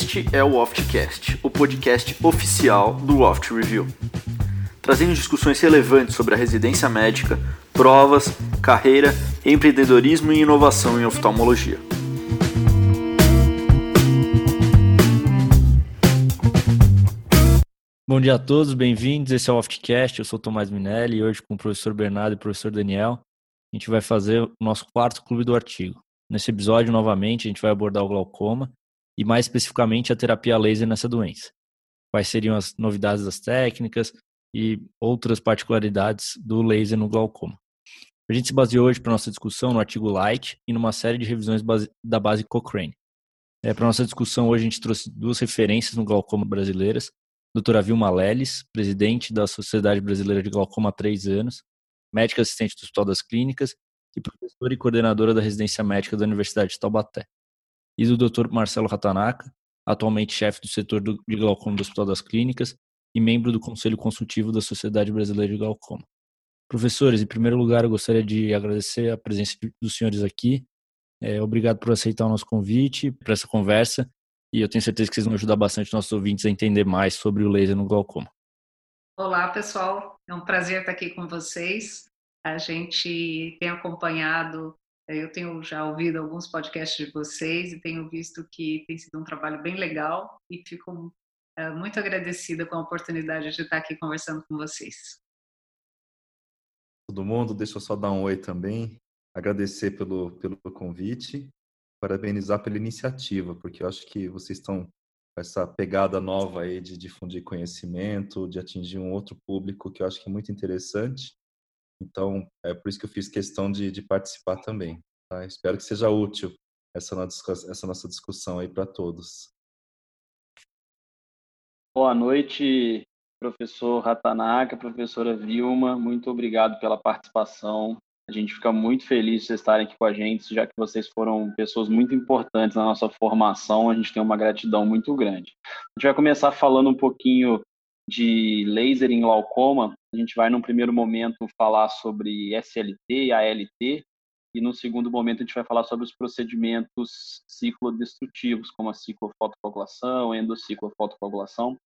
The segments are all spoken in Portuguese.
Este é o Oftcast, o podcast oficial do Oft Review, trazendo discussões relevantes sobre a residência médica, provas, carreira, empreendedorismo e inovação em oftalmologia. Bom dia a todos, bem-vindos. Esse é o Oftcast. Eu sou Tomás Minelli e hoje com o professor Bernardo e o professor Daniel, a gente vai fazer o nosso quarto clube do artigo. Nesse episódio, novamente, a gente vai abordar o glaucoma e mais especificamente a terapia laser nessa doença. Quais seriam as novidades das técnicas e outras particularidades do laser no glaucoma. A gente se baseou hoje para nossa discussão no artigo Light e numa série de revisões da base Cochrane. É, para nossa discussão hoje a gente trouxe duas referências no glaucoma brasileiras, doutora Vilma Leles, presidente da Sociedade Brasileira de Glaucoma há três anos, médica assistente do Hospital das Clínicas e professora e coordenadora da residência médica da Universidade de Taubaté e do Dr. Marcelo Ratanaka, atualmente chefe do setor de glaucoma do Hospital das Clínicas e membro do Conselho Consultivo da Sociedade Brasileira de Glaucoma. Professores, em primeiro lugar, eu gostaria de agradecer a presença dos senhores aqui. É, obrigado por aceitar o nosso convite para essa conversa e eu tenho certeza que vocês vão ajudar bastante nossos ouvintes a entender mais sobre o laser no glaucoma. Olá, pessoal. É um prazer estar aqui com vocês. A gente tem acompanhado eu tenho já ouvido alguns podcasts de vocês e tenho visto que tem sido um trabalho bem legal e fico é, muito agradecida com a oportunidade de estar aqui conversando com vocês. Todo mundo, deixa eu só dar um oi também, agradecer pelo, pelo convite, parabenizar pela iniciativa, porque eu acho que vocês estão com essa pegada nova aí de difundir conhecimento, de atingir um outro público que eu acho que é muito interessante então, é por isso que eu fiz questão de, de participar também. Tá? Espero que seja útil essa nossa, essa nossa discussão aí para todos. Boa noite, professor Ratanaka, professora Vilma. Muito obrigado pela participação. A gente fica muito feliz de vocês estarem aqui com a gente, já que vocês foram pessoas muito importantes na nossa formação. A gente tem uma gratidão muito grande. A gente vai começar falando um pouquinho de laser em glaucoma, a gente vai, num primeiro momento, falar sobre SLT e ALT, e no segundo momento a gente vai falar sobre os procedimentos ciclodestrutivos, como a ciclofotocoagulação, endociclofotocoagulação.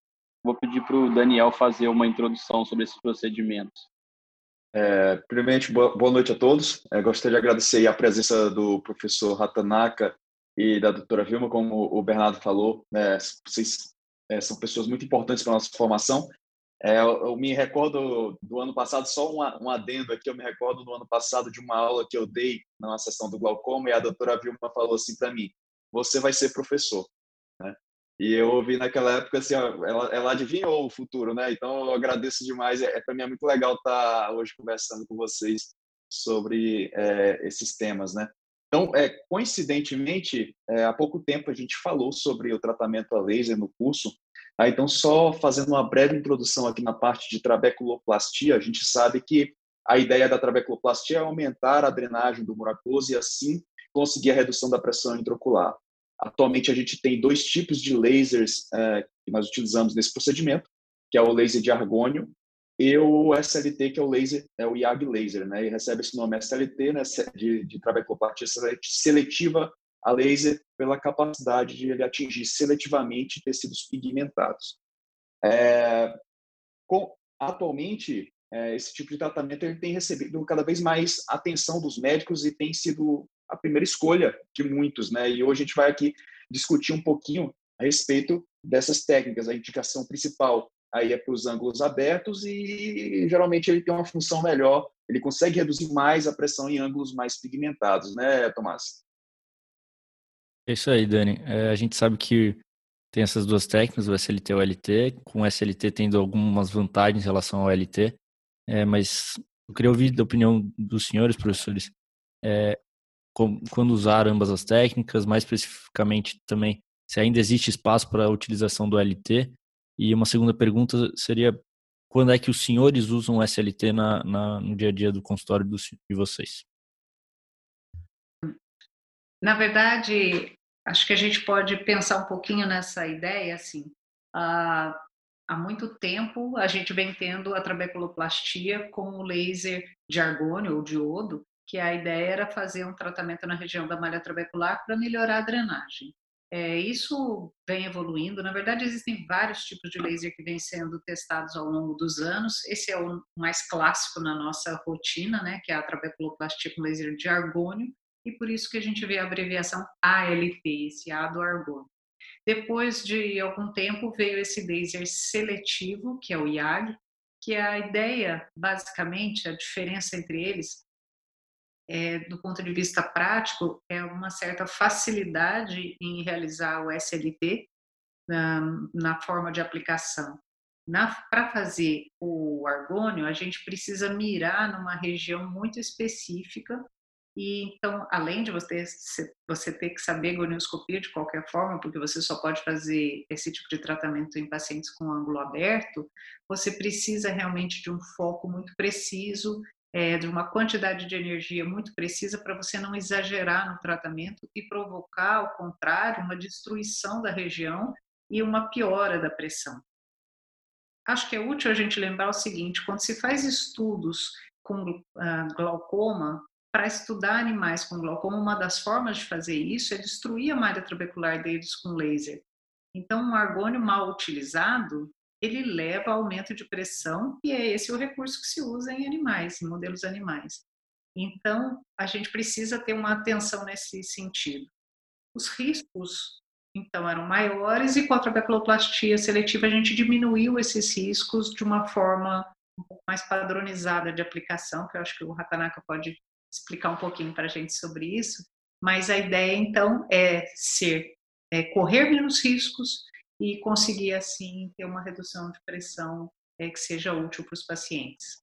Vou pedir para o Daniel fazer uma introdução sobre esses procedimentos. É, primeiramente, boa, noite a todos. É, gostaria de agradecer a presença do professor Ratanaka e da doutora Vilma, como o Bernardo falou. Né, vocês é, são pessoas muito importantes para a nossa formação. É, eu, eu, me recordo do ano passado, só um, um adendo aqui, eu me recordo do ano passado de uma aula que eu dei na sessão do glaucoma e a doutora Vilma falou assim para mim, você vai ser professor. Né? E eu ouvi naquela época assim, ela, ela adivinhou o futuro, né? Então eu agradeço demais. É, é para mim é muito legal estar tá hoje conversando com vocês sobre é, esses temas, né? Então, é, coincidentemente, é, há pouco tempo a gente falou sobre o tratamento a laser no curso. Tá? Então, só fazendo uma breve introdução aqui na parte de trabeculoplastia, a gente sabe que a ideia da trabeculoplastia é aumentar a drenagem do mucoso e assim conseguir a redução da pressão intraocular. Atualmente a gente tem dois tipos de lasers é, que nós utilizamos nesse procedimento, que é o laser de argônio e o SLT, que é o laser, é o IAG laser, né? E recebe esse nome SLT, né, de, de trabeculopatia seletiva a laser pela capacidade de ele atingir seletivamente tecidos pigmentados. É, com, atualmente, é, esse tipo de tratamento ele tem recebido cada vez mais atenção dos médicos e tem sido a primeira escolha de muitos, né? E hoje a gente vai aqui discutir um pouquinho a respeito dessas técnicas. A indicação principal aí é para os ângulos abertos e geralmente ele tem uma função melhor, ele consegue reduzir mais a pressão em ângulos mais pigmentados, né, Tomás? É isso aí, Dani. É, a gente sabe que tem essas duas técnicas, o SLT e o LT, com o SLT tendo algumas vantagens em relação ao LT, é, mas eu queria ouvir da opinião dos senhores professores, é, quando usar ambas as técnicas, mais especificamente também, se ainda existe espaço para a utilização do LT e uma segunda pergunta seria quando é que os senhores usam o SLT na, na, no dia a dia do consultório do, de vocês? Na verdade, acho que a gente pode pensar um pouquinho nessa ideia, assim, há, há muito tempo a gente vem tendo a trabeculoplastia com o laser de argônio ou diodo, que a ideia era fazer um tratamento na região da malha trabecular para melhorar a drenagem. É, isso vem evoluindo. Na verdade, existem vários tipos de laser que vêm sendo testados ao longo dos anos. Esse é o mais clássico na nossa rotina, né, que é a trabeculoplastia com laser de argônio, e por isso que a gente vê a abreviação ALT, esse A do argônio. Depois de algum tempo veio esse laser seletivo, que é o IAG, que a ideia, basicamente, a diferença entre eles é, do ponto de vista prático, é uma certa facilidade em realizar o SLT na, na forma de aplicação. Para fazer o argônio, a gente precisa mirar numa região muito específica e então, além de você, você ter que saber gonioscopia de qualquer forma, porque você só pode fazer esse tipo de tratamento em pacientes com ângulo aberto, você precisa realmente de um foco muito preciso é, de uma quantidade de energia muito precisa para você não exagerar no tratamento e provocar, ao contrário, uma destruição da região e uma piora da pressão. Acho que é útil a gente lembrar o seguinte: quando se faz estudos com uh, glaucoma, para estudar animais com glaucoma, uma das formas de fazer isso é destruir a malha trabecular deles com laser. Então, um argônio mal utilizado, ele leva a aumento de pressão e é esse o recurso que se usa em animais, em modelos animais. Então, a gente precisa ter uma atenção nesse sentido. Os riscos, então, eram maiores e com a trabeculoplastia seletiva a gente diminuiu esses riscos de uma forma um pouco mais padronizada de aplicação, que eu acho que o Hatanaka pode explicar um pouquinho para a gente sobre isso. Mas a ideia, então, é ser, é correr menos riscos, e conseguir, assim, ter uma redução de pressão é, que seja útil para os pacientes.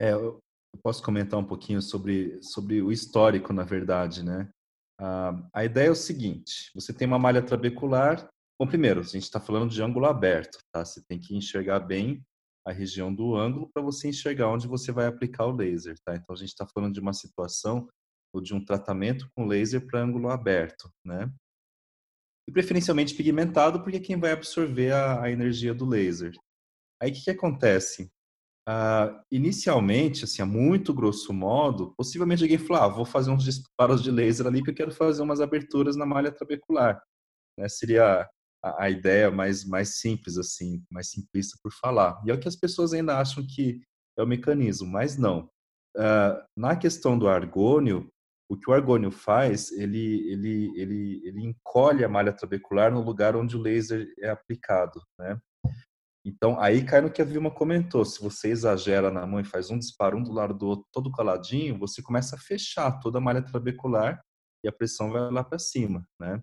É, eu posso comentar um pouquinho sobre, sobre o histórico, na verdade, né? Ah, a ideia é o seguinte: você tem uma malha trabecular. Bom, primeiro, a gente está falando de ângulo aberto, tá? Você tem que enxergar bem a região do ângulo para você enxergar onde você vai aplicar o laser, tá? Então a gente está falando de uma situação ou de um tratamento com laser para ângulo aberto, né? E preferencialmente pigmentado, porque é quem vai absorver a, a energia do laser. Aí o que, que acontece? Uh, inicialmente, assim, a muito grosso modo, possivelmente alguém falou, ah, vou fazer uns disparos de laser ali porque eu quero fazer umas aberturas na malha trabecular. Né? Seria a, a, ideia mais, mais simples, assim, mais simplista por falar. E é o que as pessoas ainda acham que é o mecanismo, mas não. Uh, na questão do argônio, o que o argônio faz, ele, ele, ele, ele encolhe a malha trabecular no lugar onde o laser é aplicado, né? Então, aí cai no que a Vilma comentou. Se você exagera na mão e faz um disparo um do lado do outro, todo coladinho, você começa a fechar toda a malha trabecular e a pressão vai lá para cima, né?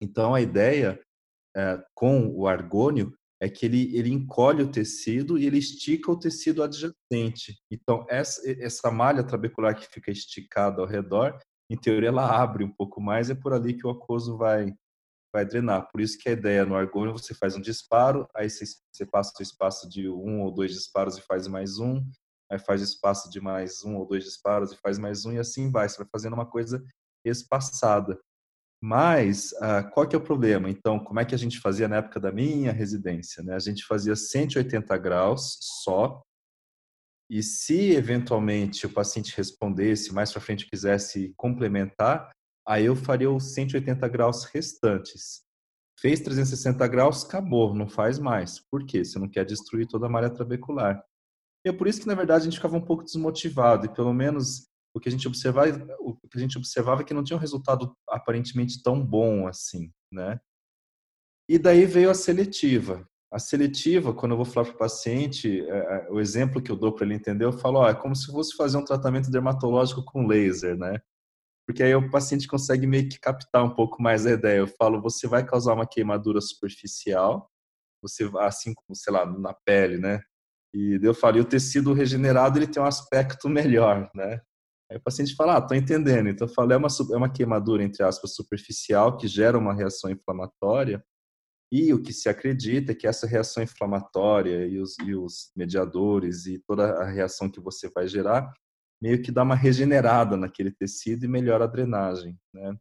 Então, a ideia é, com o argônio é que ele, ele encolhe o tecido e ele estica o tecido adjacente. Então, essa, essa malha trabecular que fica esticada ao redor, em teoria, ela abre um pouco mais, é por ali que o aquoso vai, vai drenar. Por isso que a ideia no argônio, você faz um disparo, aí você, você passa o espaço de um ou dois disparos e faz mais um, aí faz o espaço de mais um ou dois disparos e faz mais um, e assim vai. Você vai fazendo uma coisa espaçada. Mas uh, qual que é o problema? Então, como é que a gente fazia na época da minha residência? Né? A gente fazia 180 graus só, e se eventualmente o paciente respondesse, mais para frente quisesse complementar, aí eu faria os 180 graus restantes. Fez 360 graus, acabou, não faz mais. Por quê? Você não quer destruir toda a malha trabecular. E é por isso que, na verdade, a gente ficava um pouco desmotivado, e pelo menos o que a gente observava, o que a gente observava é que não tinha um resultado aparentemente tão bom assim, né? E daí veio a seletiva. A seletiva, quando eu vou falar para o paciente, é, é, o exemplo que eu dou para ele entender, eu falo, ó, é como se fosse fazer um tratamento dermatológico com laser, né? Porque aí o paciente consegue meio que captar um pouco mais a ideia. Eu falo, você vai causar uma queimadura superficial, você assim como, sei lá, na pele, né? E eu falo, e o tecido regenerado ele tem um aspecto melhor, né? Aí o paciente fala, ah, tô entendendo. Então eu falo, é uma, é uma queimadura, entre aspas, superficial que gera uma reação inflamatória e o que se acredita é que essa reação inflamatória e os, e os mediadores e toda a reação que você vai gerar meio que dá uma regenerada naquele tecido e melhora a drenagem, né?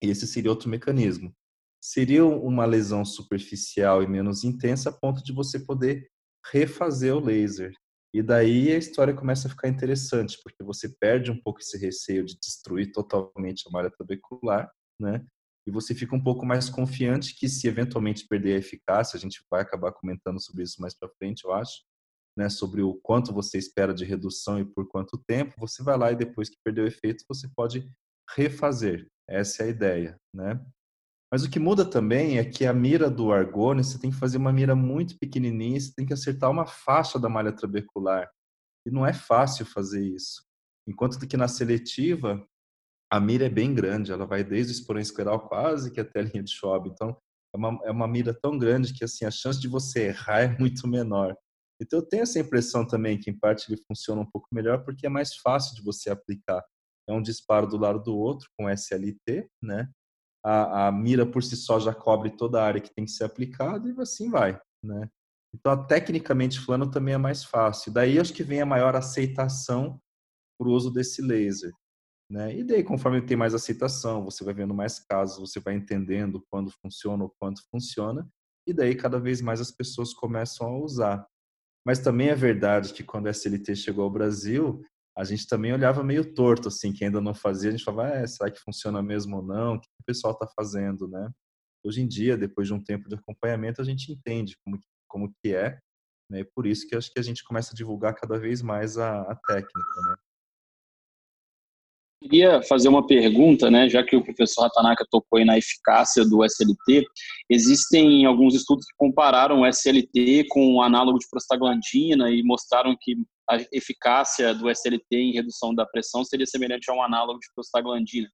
Esse seria outro mecanismo. Seria uma lesão superficial e menos intensa a ponto de você poder refazer o laser. E daí a história começa a ficar interessante, porque você perde um pouco esse receio de destruir totalmente a malha trabecular, né? e você fica um pouco mais confiante que se eventualmente perder a eficácia, a gente vai acabar comentando sobre isso mais para frente, eu acho, né, sobre o quanto você espera de redução e por quanto tempo, você vai lá e depois que perdeu o efeito, você pode refazer. Essa é a ideia, né? Mas o que muda também é que a mira do argônio, você tem que fazer uma mira muito pequenininha, você tem que acertar uma faixa da malha trabecular. E não é fácil fazer isso. Enquanto que na seletiva, a mira é bem grande, ela vai desde o esporão escleral quase que até a linha de Schwab. Então, é uma, é uma mira tão grande que assim a chance de você errar é muito menor. Então, eu tenho essa impressão também que, em parte, ele funciona um pouco melhor porque é mais fácil de você aplicar. É um disparo do lado do outro com SLT, né? A, a mira por si só já cobre toda a área que tem que ser aplicada e assim vai, né? Então, tecnicamente falando, também é mais fácil. Daí, acho que vem a maior aceitação para o uso desse laser. Né? E daí, conforme tem mais aceitação, você vai vendo mais casos, você vai entendendo quando funciona ou quanto funciona, e daí cada vez mais as pessoas começam a usar. Mas também é verdade que quando a SLT chegou ao Brasil, a gente também olhava meio torto, assim, que ainda não fazia, a gente falava, ah, será que funciona mesmo ou não? O que o pessoal está fazendo, né? Hoje em dia, depois de um tempo de acompanhamento, a gente entende como, como que é, né? E por isso que acho que a gente começa a divulgar cada vez mais a, a técnica, né? Queria fazer uma pergunta, né, já que o professor Ratanaka tocou aí na eficácia do SLT, existem alguns estudos que compararam o SLT com o análogo de prostaglandina e mostraram que a eficácia do SLT em redução da pressão seria semelhante a um análogo de prostaglandina.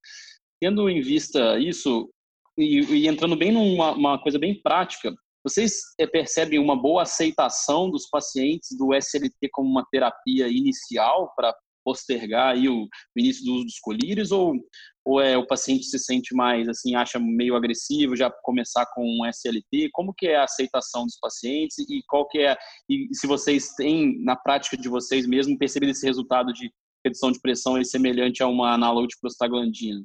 Tendo em vista isso, e, e entrando bem numa coisa bem prática, vocês é, percebem uma boa aceitação dos pacientes do SLT como uma terapia inicial para postergar aí o, o início do uso dos colírios ou, ou é o paciente se sente mais assim acha meio agressivo já começar com um SLT como que é a aceitação dos pacientes e qual que é e se vocês têm na prática de vocês mesmo percebido esse resultado de redução de pressão é semelhante a uma análogo de prostaglandina?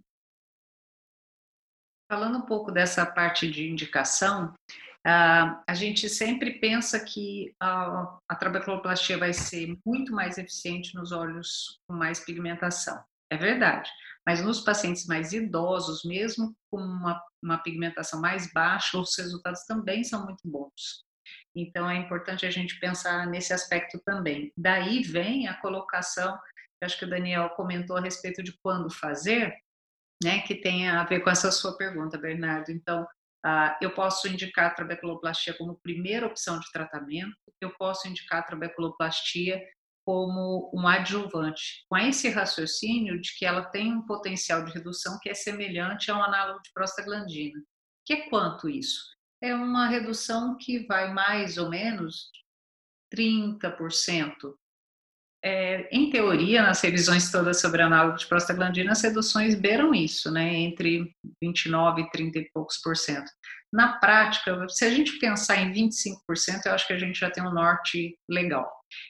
Falando um pouco dessa parte de indicação Uh, a gente sempre pensa que a, a trabeculoplastia vai ser muito mais eficiente nos olhos com mais pigmentação. É verdade. Mas nos pacientes mais idosos, mesmo com uma, uma pigmentação mais baixa, os resultados também são muito bons. Então é importante a gente pensar nesse aspecto também. Daí vem a colocação, acho que o Daniel comentou a respeito de quando fazer, né, que tem a ver com essa sua pergunta, Bernardo. Então, Uh, eu posso indicar a trabeculoplastia como primeira opção de tratamento, eu posso indicar a trabeculoplastia como um adjuvante, com esse raciocínio de que ela tem um potencial de redução que é semelhante ao análogo de prostaglandina. Que é quanto isso? É uma redução que vai mais ou menos 30% é, em teoria, nas revisões todas sobre análogo de prostaglandina, as reduções beiram isso, né, entre 29 e 30 e poucos por cento. Na prática, se a gente pensar em 25%, eu acho que a gente já tem um norte legal.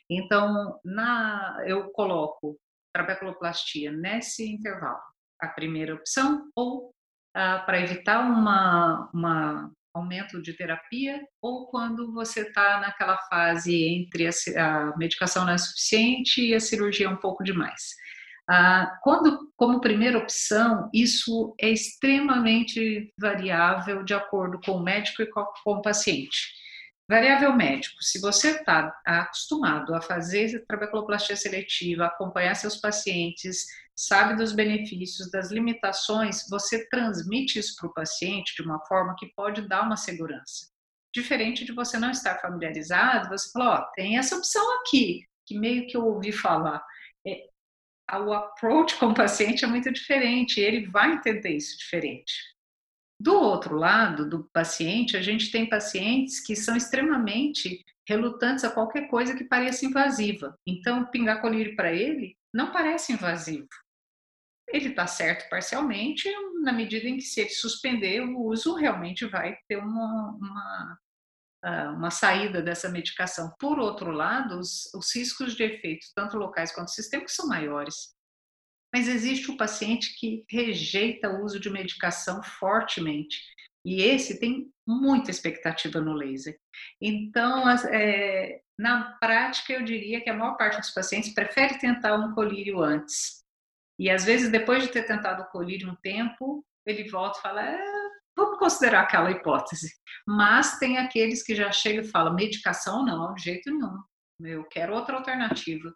Então, na, eu coloco trabeculoplastia nesse intervalo, a primeira opção, ou ah, para evitar uma, uma aumento de terapia ou quando você está naquela fase entre a, a, medicação não é suficiente e a cirurgia é um pouco demais. Ah, quando, como primeira opção, isso é extremamente variável de acordo com o médico e com, com o paciente. Variável médico, se você está acostumado a fazer trabeculoplastia seletiva, acompanhar seus pacientes, sabe dos benefícios, das limitações, você transmite isso para o paciente de uma forma que pode dar uma segurança. Diferente de você não estar familiarizado, você fala, ó, tem essa opção aqui, que meio que eu ouvi falar. É, o approach com o paciente é muito diferente, ele vai entender isso diferente. Do outro lado, do paciente, a gente tem pacientes que são extremamente relutantes a qualquer coisa que pareça invasiva. Então, pingar colírio para ele não parece invasivo. Ele está certo parcialmente, na medida em que, se ele suspender o uso, realmente vai ter uma, uma, ah, uma saída dessa medicação. Por outro lado, os, os riscos de efeito, tanto locais quanto sistêmicos, são maiores. Mas existe o paciente que rejeita o uso de medicação fortemente. E esse tem muita expectativa no laser. Então, é, na prática, eu diria que a maior parte dos pacientes prefere tentar um colírio antes. E às vezes, depois de ter tentado o colírio um tempo, ele volta e fala: é, vamos considerar aquela hipótese. Mas tem aqueles que já chegam e falam: medicação não, de jeito nenhum. Eu quero outra alternativa.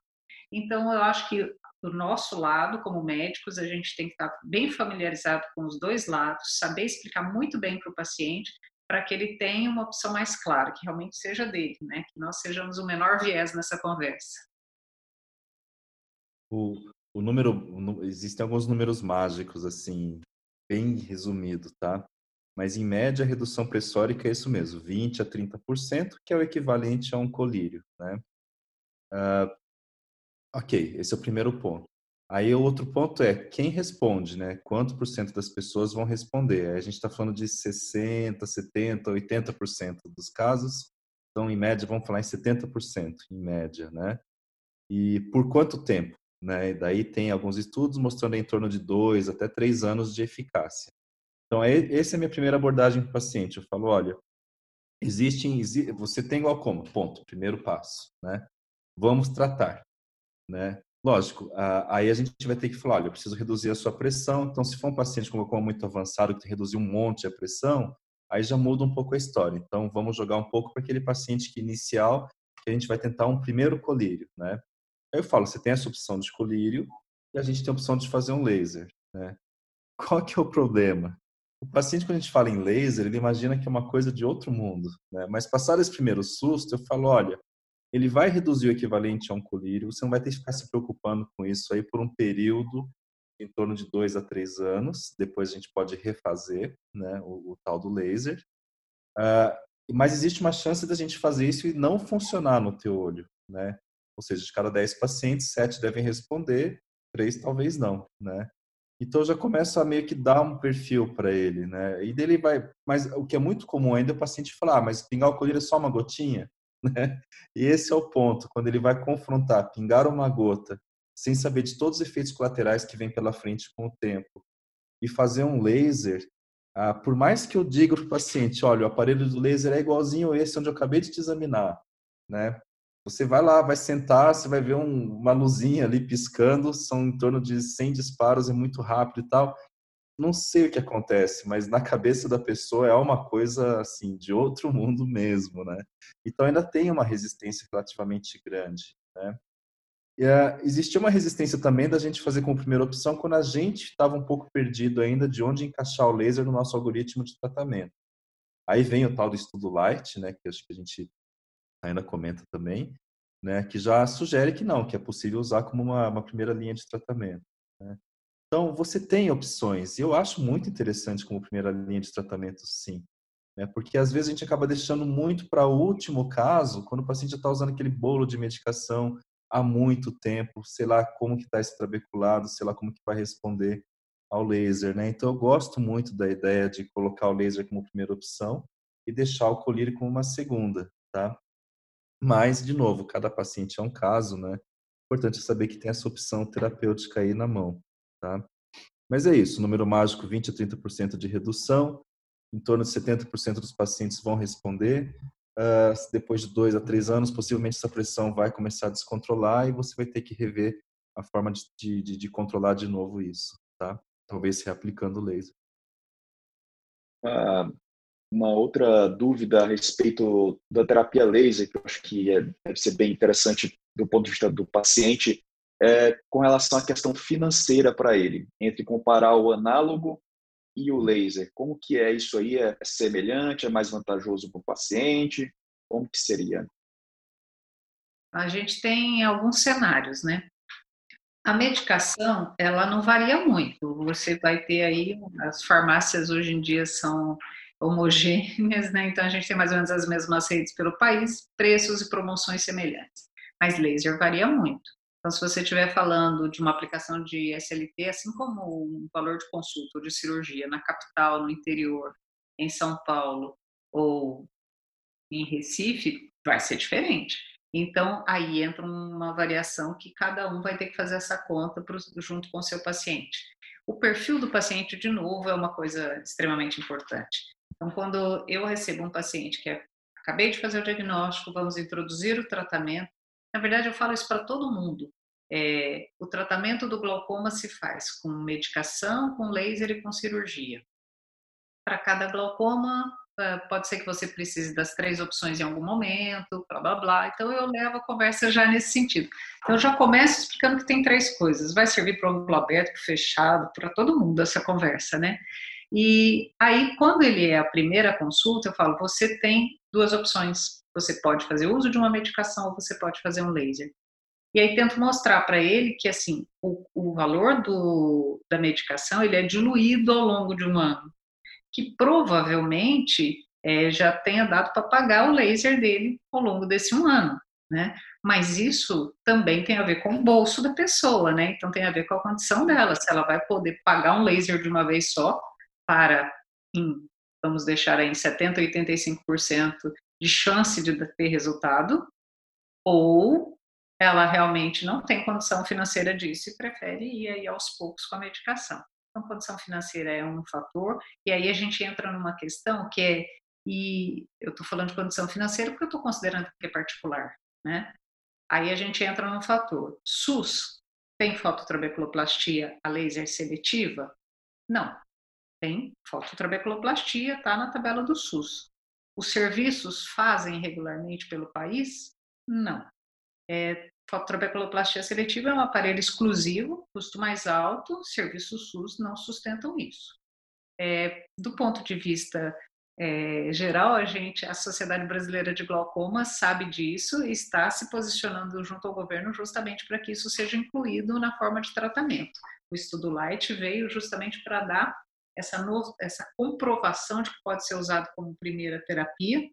Então, eu acho que do nosso lado, como médicos, a gente tem que estar bem familiarizado com os dois lados, saber explicar muito bem para o paciente, para que ele tenha uma opção mais clara, que realmente seja dele, né? Que nós sejamos o menor viés nessa conversa. O, o número, existem alguns números mágicos, assim, bem resumido, tá? Mas em média a redução pressórica é isso mesmo, 20 a 30%, que é o equivalente a um colírio, né? Uh, ok, esse é o primeiro ponto. Aí o outro ponto é quem responde, né? Quanto por cento das pessoas vão responder? Aí a gente está falando de 60, 70, 80% dos casos. Então, em média, vamos falar em 70%, em média, né? E por quanto tempo? Né? E daí tem alguns estudos mostrando em torno de dois até três anos de eficácia. Então, é, essa é a minha primeira abordagem com o paciente. Eu falo, olha, existem, você tem glaucoma, ponto, primeiro passo, né? Vamos tratar, né? Lógico, aí a gente vai ter que falar, olha, eu preciso reduzir a sua pressão. Então, se for um paciente com glaucoma muito avançado que reduzir um monte a pressão, aí já muda um pouco a história. Então, vamos jogar um pouco para aquele paciente que inicial, que a gente vai tentar um primeiro colírio, né? Aí eu falo, você tem essa opção de colírio e a gente tem a opção de fazer um laser, né? Qual que é o problema? O paciente, quando a gente fala em laser, ele imagina que é uma coisa de outro mundo, né? Mas passado esse primeiro susto, eu falo, olha, ele vai reduzir o equivalente a um colírio, você não vai ter que ficar se preocupando com isso aí por um período em torno de dois a três anos, depois a gente pode refazer né, o, o tal do laser. Uh, mas existe uma chance da gente fazer isso e não funcionar no teu olho, né? Ou seja, de cada 10 pacientes, 7 devem responder, 3 talvez não, né? Então já começa a meio que dar um perfil para ele, né? E dele vai, mas o que é muito comum ainda é o paciente falar, ah, mas pingar o colírio é só uma gotinha, né? E esse é o ponto, quando ele vai confrontar pingar uma gota, sem saber de todos os efeitos colaterais que vem pela frente com o tempo, e fazer um laser, ah, por mais que eu diga para o paciente, olha, o aparelho do laser é igualzinho esse onde eu acabei de te examinar, né? Você vai lá, vai sentar, você vai ver um, uma luzinha ali piscando, são em torno de 100 disparos, é muito rápido e tal. Não sei o que acontece, mas na cabeça da pessoa é uma coisa assim de outro mundo mesmo, né? Então ainda tem uma resistência relativamente grande, né? E, uh, existia uma resistência também da gente fazer como primeira opção quando a gente estava um pouco perdido ainda de onde encaixar o laser no nosso algoritmo de tratamento. Aí vem o tal do estudo Light, né, que acho que a gente ainda comenta também, né, que já sugere que não, que é possível usar como uma, uma primeira linha de tratamento. Né? Então, você tem opções, e eu acho muito interessante como primeira linha de tratamento, sim. Né? Porque às vezes a gente acaba deixando muito para o último caso, quando o paciente já está usando aquele bolo de medicação há muito tempo, sei lá como que está esse trabeculado, sei lá como que vai responder ao laser, né? Então eu gosto muito da ideia de colocar o laser como primeira opção e deixar o colírio como uma segunda, tá? Mas, de novo, cada paciente é um caso, né? Importante saber que tem essa opção terapêutica aí na mão, tá? Mas é isso, número mágico 20 a 30% de redução, em torno de 70% dos pacientes vão responder. Uh, depois de dois a três anos, possivelmente essa pressão vai começar a descontrolar e você vai ter que rever a forma de, de, de controlar de novo isso, tá? Talvez reaplicando o laser. Uh, uma outra dúvida a respeito da terapia laser, que eu acho que é, deve ser bem interessante do ponto de vista do paciente, é com relação à questão financeira para ele, entre comparar o análogo e o laser. Como que é isso aí? É semelhante? É mais vantajoso para o paciente? Como que seria? A gente tem alguns cenários, né? A medicação, ela não varia muito. Você vai ter aí, as farmácias hoje em dia são homogêneas, né? Então a gente tem mais ou menos as mesmas redes pelo país, preços e promoções semelhantes. Mas laser varia muito. Então, se você estiver falando de uma aplicação de SLT, assim como um valor de consulta ou de cirurgia na capital, no interior, em São Paulo ou em Recife, vai ser diferente. Então, aí entra uma variação que cada um vai ter que fazer essa conta pro, junto com o seu paciente. O perfil do paciente, de novo, é uma coisa extremamente importante. Então, quando eu recebo um paciente que é, acabei de fazer o diagnóstico, vamos introduzir o tratamento, na verdade eu falo isso para todo mundo. É, o tratamento do glaucoma se faz com medicação, com laser e com cirurgia. para cada glaucoma, pode ser que você precise das três opções em algum momento, blá blá blá. Então eu levo a conversa já nesse sentido. Então eu já começo explicando que tem três coisas. Vai servir para o ângulo aberto, para fechado, para todo mundo essa conversa, né? E aí, quando ele é a primeira consulta, eu falo: você tem duas opções. Você pode fazer uso de uma medicação ou você pode fazer um laser. E aí tento mostrar para ele que assim o, o valor do, da medicação ele é diluído ao longo de um ano, que provavelmente é, já tenha dado para pagar o laser dele ao longo desse um ano, né? Mas isso também tem a ver com o bolso da pessoa, né? Então tem a ver com a condição dela, se ela vai poder pagar um laser de uma vez só para, em, vamos deixar aí em 70, 85% de chance de ter resultado, ou ela realmente não tem condição financeira disso e prefere ir aí aos poucos com a medicação. Então, condição financeira é um fator, e aí a gente entra numa questão que é, e eu estou falando de condição financeira porque eu estou considerando que é particular, né? Aí a gente entra num fator. SUS tem fototrabeculoplastia a laser seletiva? Não. Tem fototrabeculoplastia, está na tabela do SUS. Os serviços fazem regularmente pelo país? Não. É, fototrabeculoplastia seletiva é um aparelho exclusivo, custo mais alto, serviços SUS não sustentam isso. É, do ponto de vista é, geral, a gente, a Sociedade Brasileira de Glaucoma sabe disso e está se posicionando junto ao governo justamente para que isso seja incluído na forma de tratamento. O estudo Light veio justamente para dar essa, no, essa comprovação de que pode ser usado como primeira terapia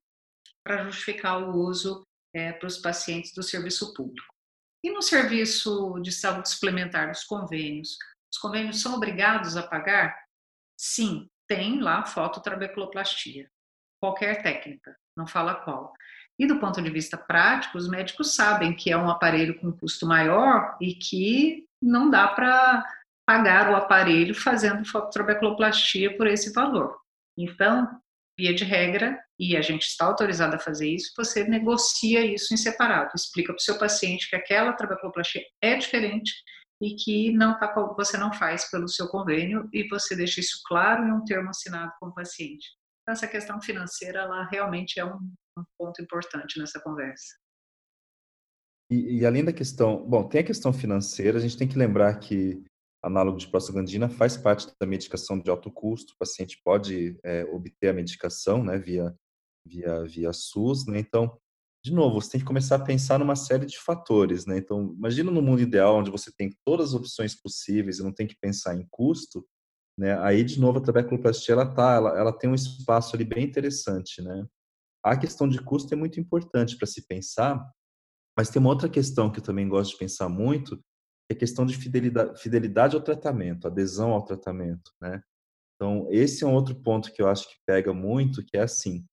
para justificar o uso é, para os pacientes do serviço público. E no serviço de saúde suplementar dos convênios, os convênios são obrigados a pagar? Sim, tem lá fototrabeculoplastia, qualquer técnica, não fala qual. E do ponto de vista prático, os médicos sabem que é um aparelho com custo maior e que não dá para pagar o aparelho fazendo fototrabeculoplastia por esse valor. Então, via de regra, e a gente está autorizado a fazer isso, você negocia isso em separado, explica para o seu paciente que aquela trabeculoplastia é diferente e que não tá, você não faz pelo seu convênio e você deixa isso claro em um termo assinado com o paciente. Então, essa questão financeira, ela realmente é um, um ponto importante nessa conversa. E, e, além da questão, bom, tem a questão financeira, a gente tem que lembrar que análogo de prostaglandina faz parte da medicação de alto custo. O paciente pode é, obter a medicação, né, via via via SUS, né? Então, de novo, você tem que começar a pensar numa série de fatores, né? Então, imagina no mundo ideal onde você tem todas as opções possíveis e não tem que pensar em custo, né? Aí, de novo, a trabeculoplastia ela tá, ela, ela tem um espaço ali bem interessante, né? A questão de custo é muito importante para se pensar, mas tem uma outra questão que eu também gosto de pensar muito, é questão de fidelidade, fidelidade ao tratamento, adesão ao tratamento, né? Então, esse é um outro ponto que eu acho que pega muito, que é assim,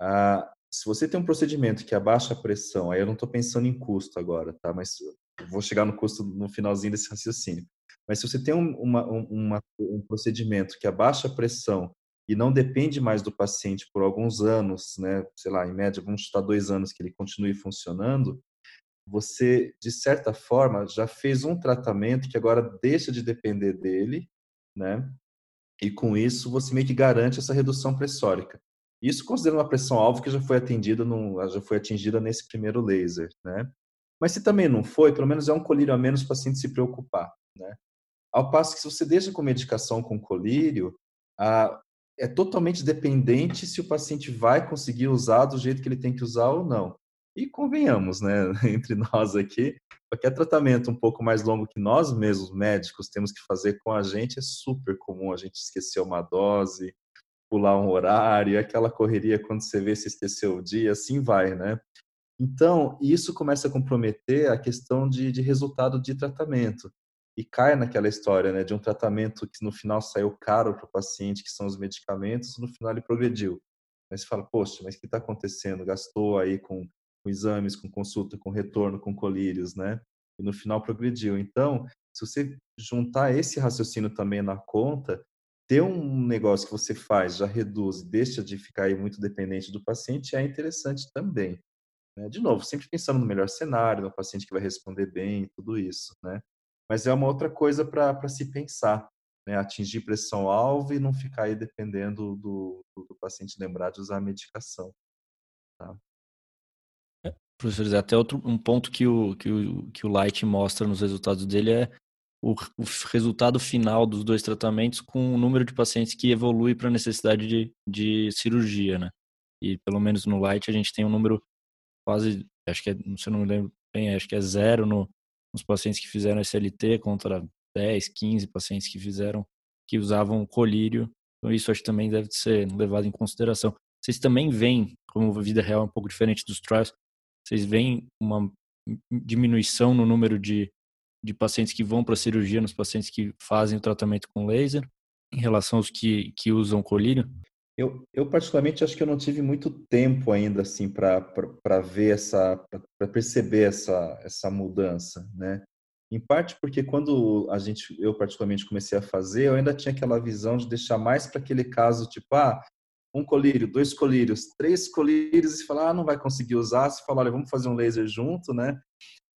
ah, se você tem um procedimento que abaixa a pressão, aí eu não estou pensando em custo agora, tá? Mas vou chegar no custo no finalzinho desse raciocínio. Mas se você tem um, uma, uma, um procedimento que abaixa a pressão e não depende mais do paciente por alguns anos, né? Sei lá, em média, vamos chutar dois anos que ele continue funcionando, você, de certa forma, já fez um tratamento que agora deixa de depender dele, né? E com isso você meio que garante essa redução pressórica. Isso considerando uma pressão-alvo que já foi atendida, no, já foi atingida nesse primeiro laser, né? Mas se também não foi, pelo menos é um colírio a menos para o paciente se preocupar, né? Ao passo que se você deixa com medicação com colírio, a, é totalmente dependente se o paciente vai conseguir usar do jeito que ele tem que usar ou não. E convenhamos, né, entre nós aqui, qualquer tratamento um pouco mais longo que nós mesmos, médicos, temos que fazer com a gente, é super comum a gente esquecer uma dose, pular um horário, aquela correria quando você vê se esqueceu o dia, assim vai, né? Então, isso começa a comprometer a questão de, de resultado de tratamento. E cai naquela história, né, de um tratamento que no final saiu caro para o paciente, que são os medicamentos, no final ele progrediu. Mas você fala, poxa, mas o que está acontecendo? Gastou aí com com exames, com consulta, com retorno, com colírios, né? E no final progrediu. Então, se você juntar esse raciocínio também na conta, ter um negócio que você faz, já reduz, deixa de ficar aí muito dependente do paciente, é interessante também. Né? De novo, sempre pensando no melhor cenário, no paciente que vai responder bem, tudo isso, né? Mas é uma outra coisa para se pensar. né, atingir pressão-alvo e não ficar aí dependendo do, do, do, paciente lembrar de usar a medicação. Tá? É, professor, até outro um ponto que o, que, o, que o Light mostra nos resultados dele é o, o resultado final dos dois tratamentos com o número de pacientes que evolui para necessidade de, de cirurgia, né? E pelo menos no Light a gente tem um número quase, acho que é, não sei, não me lembro bem, acho que é zero no, nos pacientes que fizeram SLT contra 10, 15 pacientes que fizeram, que usavam colírio. Então isso acho que também deve ser levado em consideração. Vocês também veem, como a vida real é um pouco diferente dos trials, vocês veem uma diminuição no número de, de pacientes que vão para a cirurgia nos pacientes que fazem o tratamento com laser em relação aos que, que usam colírio? Eu, eu particularmente acho que eu não tive muito tempo ainda assim para ver essa para perceber essa essa mudança, né? Em parte porque quando a gente eu particularmente comecei a fazer, eu ainda tinha aquela visão de deixar mais para aquele caso tipo, ah, um colírio, dois colírios, três colírios e falar, ah, não vai conseguir usar, se falar, olha, vamos fazer um laser junto, né?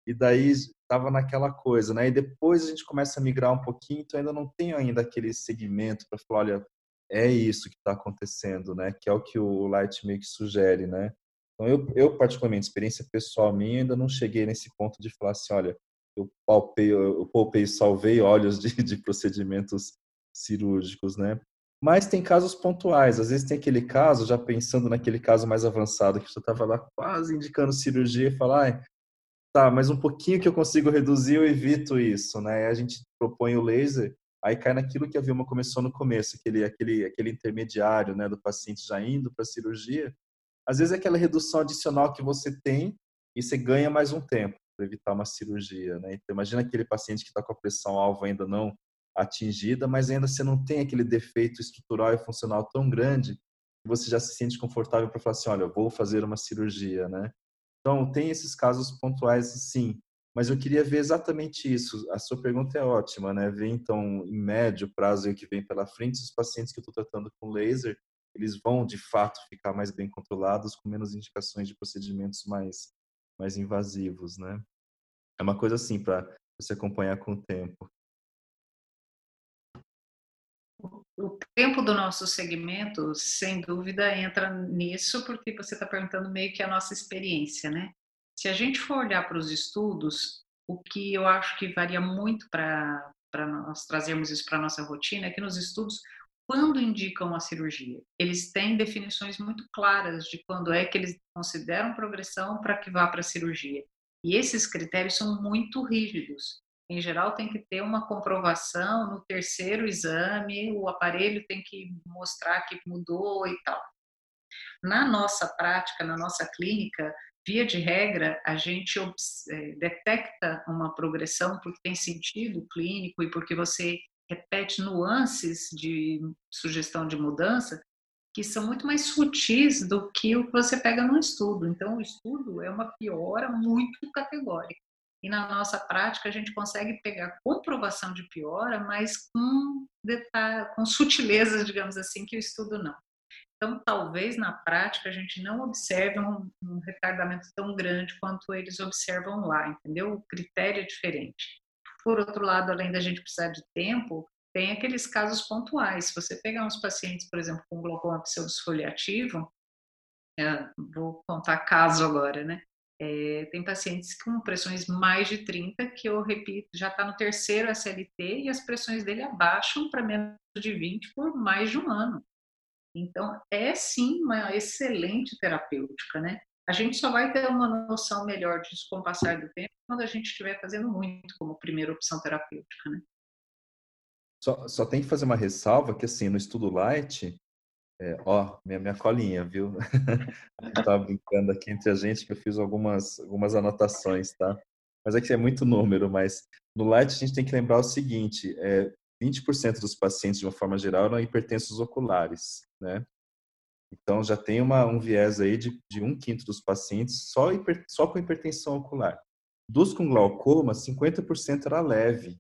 E daí estava naquela coisa, né? E depois a gente começa a migrar um pouquinho, então ainda não tenho ainda aquele segmento para falar, olha, é isso que está acontecendo, né? Que é o que o Lightmake sugere, né? Então, eu, eu, particularmente, experiência pessoal minha, ainda não cheguei nesse ponto de falar assim, olha, eu palpei, eu poupei salvei olhos de, de procedimentos cirúrgicos, né? Mas tem casos pontuais. Às vezes tem aquele caso, já pensando naquele caso mais avançado, que você estava lá quase indicando cirurgia e falar, tá, mas um pouquinho que eu consigo reduzir, eu evito isso, né? a gente propõe o laser aí cai naquilo que a Vilma começou no começo, aquele, aquele, aquele intermediário né, do paciente já indo para a cirurgia. Às vezes é aquela redução adicional que você tem e você ganha mais um tempo para evitar uma cirurgia. Né? Então, imagina aquele paciente que está com a pressão alva ainda não atingida, mas ainda você não tem aquele defeito estrutural e funcional tão grande que você já se sente confortável para falar assim, olha, vou fazer uma cirurgia, né? Então, tem esses casos pontuais, sim, mas eu queria ver exatamente isso. A sua pergunta é ótima, né? Ver então, em médio prazo que vem pela frente, os pacientes que eu estou tratando com laser, eles vão de fato ficar mais bem controlados, com menos indicações de procedimentos mais mais invasivos, né? É uma coisa assim para você acompanhar com o tempo. O tempo do nosso segmento, sem dúvida, entra nisso, porque você está perguntando meio que a nossa experiência, né? Se a gente for olhar para os estudos, o que eu acho que varia muito para nós trazermos isso para a nossa rotina é que nos estudos, quando indicam a cirurgia, eles têm definições muito claras de quando é que eles consideram progressão para que vá para a cirurgia. E esses critérios são muito rígidos. Em geral, tem que ter uma comprovação no terceiro exame, o aparelho tem que mostrar que mudou e tal. Na nossa prática, na nossa clínica, via de regra, a gente é, detecta uma progressão porque tem sentido clínico e porque você repete nuances de sugestão de mudança que são muito mais sutis do que o que você pega no estudo. Então, o estudo é uma piora muito categórica. E na nossa prática, a gente consegue pegar comprovação de piora, mas com, detalhe, com sutilezas, digamos assim, que o estudo não. Então, talvez na prática a gente não observe um, um, retardamento tão grande quanto eles observam lá, entendeu? O critério é diferente. Por outro lado, além da gente precisar de tempo, tem aqueles casos pontuais. Se você pegar uns pacientes, por exemplo, com glaucoma pseudosfoliativo, é, vou contar caso agora, né? É, tem pacientes com pressões mais de 30 que eu repito, já está no terceiro SLT e as pressões dele abaixam para menos de 20 por mais de um ano. Então, é sim uma excelente terapêutica, né? A gente só vai ter uma noção melhor disso com o passar do tempo quando a gente estiver fazendo muito como primeira opção terapêutica, né? Só, só tem que fazer uma ressalva que, assim, no estudo Light, é, ó, minha, minha colinha, viu? a tava brincando aqui entre a gente que eu fiz algumas, algumas anotações, tá? Mas aqui é muito número, mas no Light a gente tem que lembrar o seguinte, é, 20% dos pacientes, de uma forma geral, eram hipertensos oculares, né? Então, já tem uma, um viés aí de, de um quinto dos pacientes só, hiper, só com hipertensão ocular. Dos com glaucoma, 50% era leve,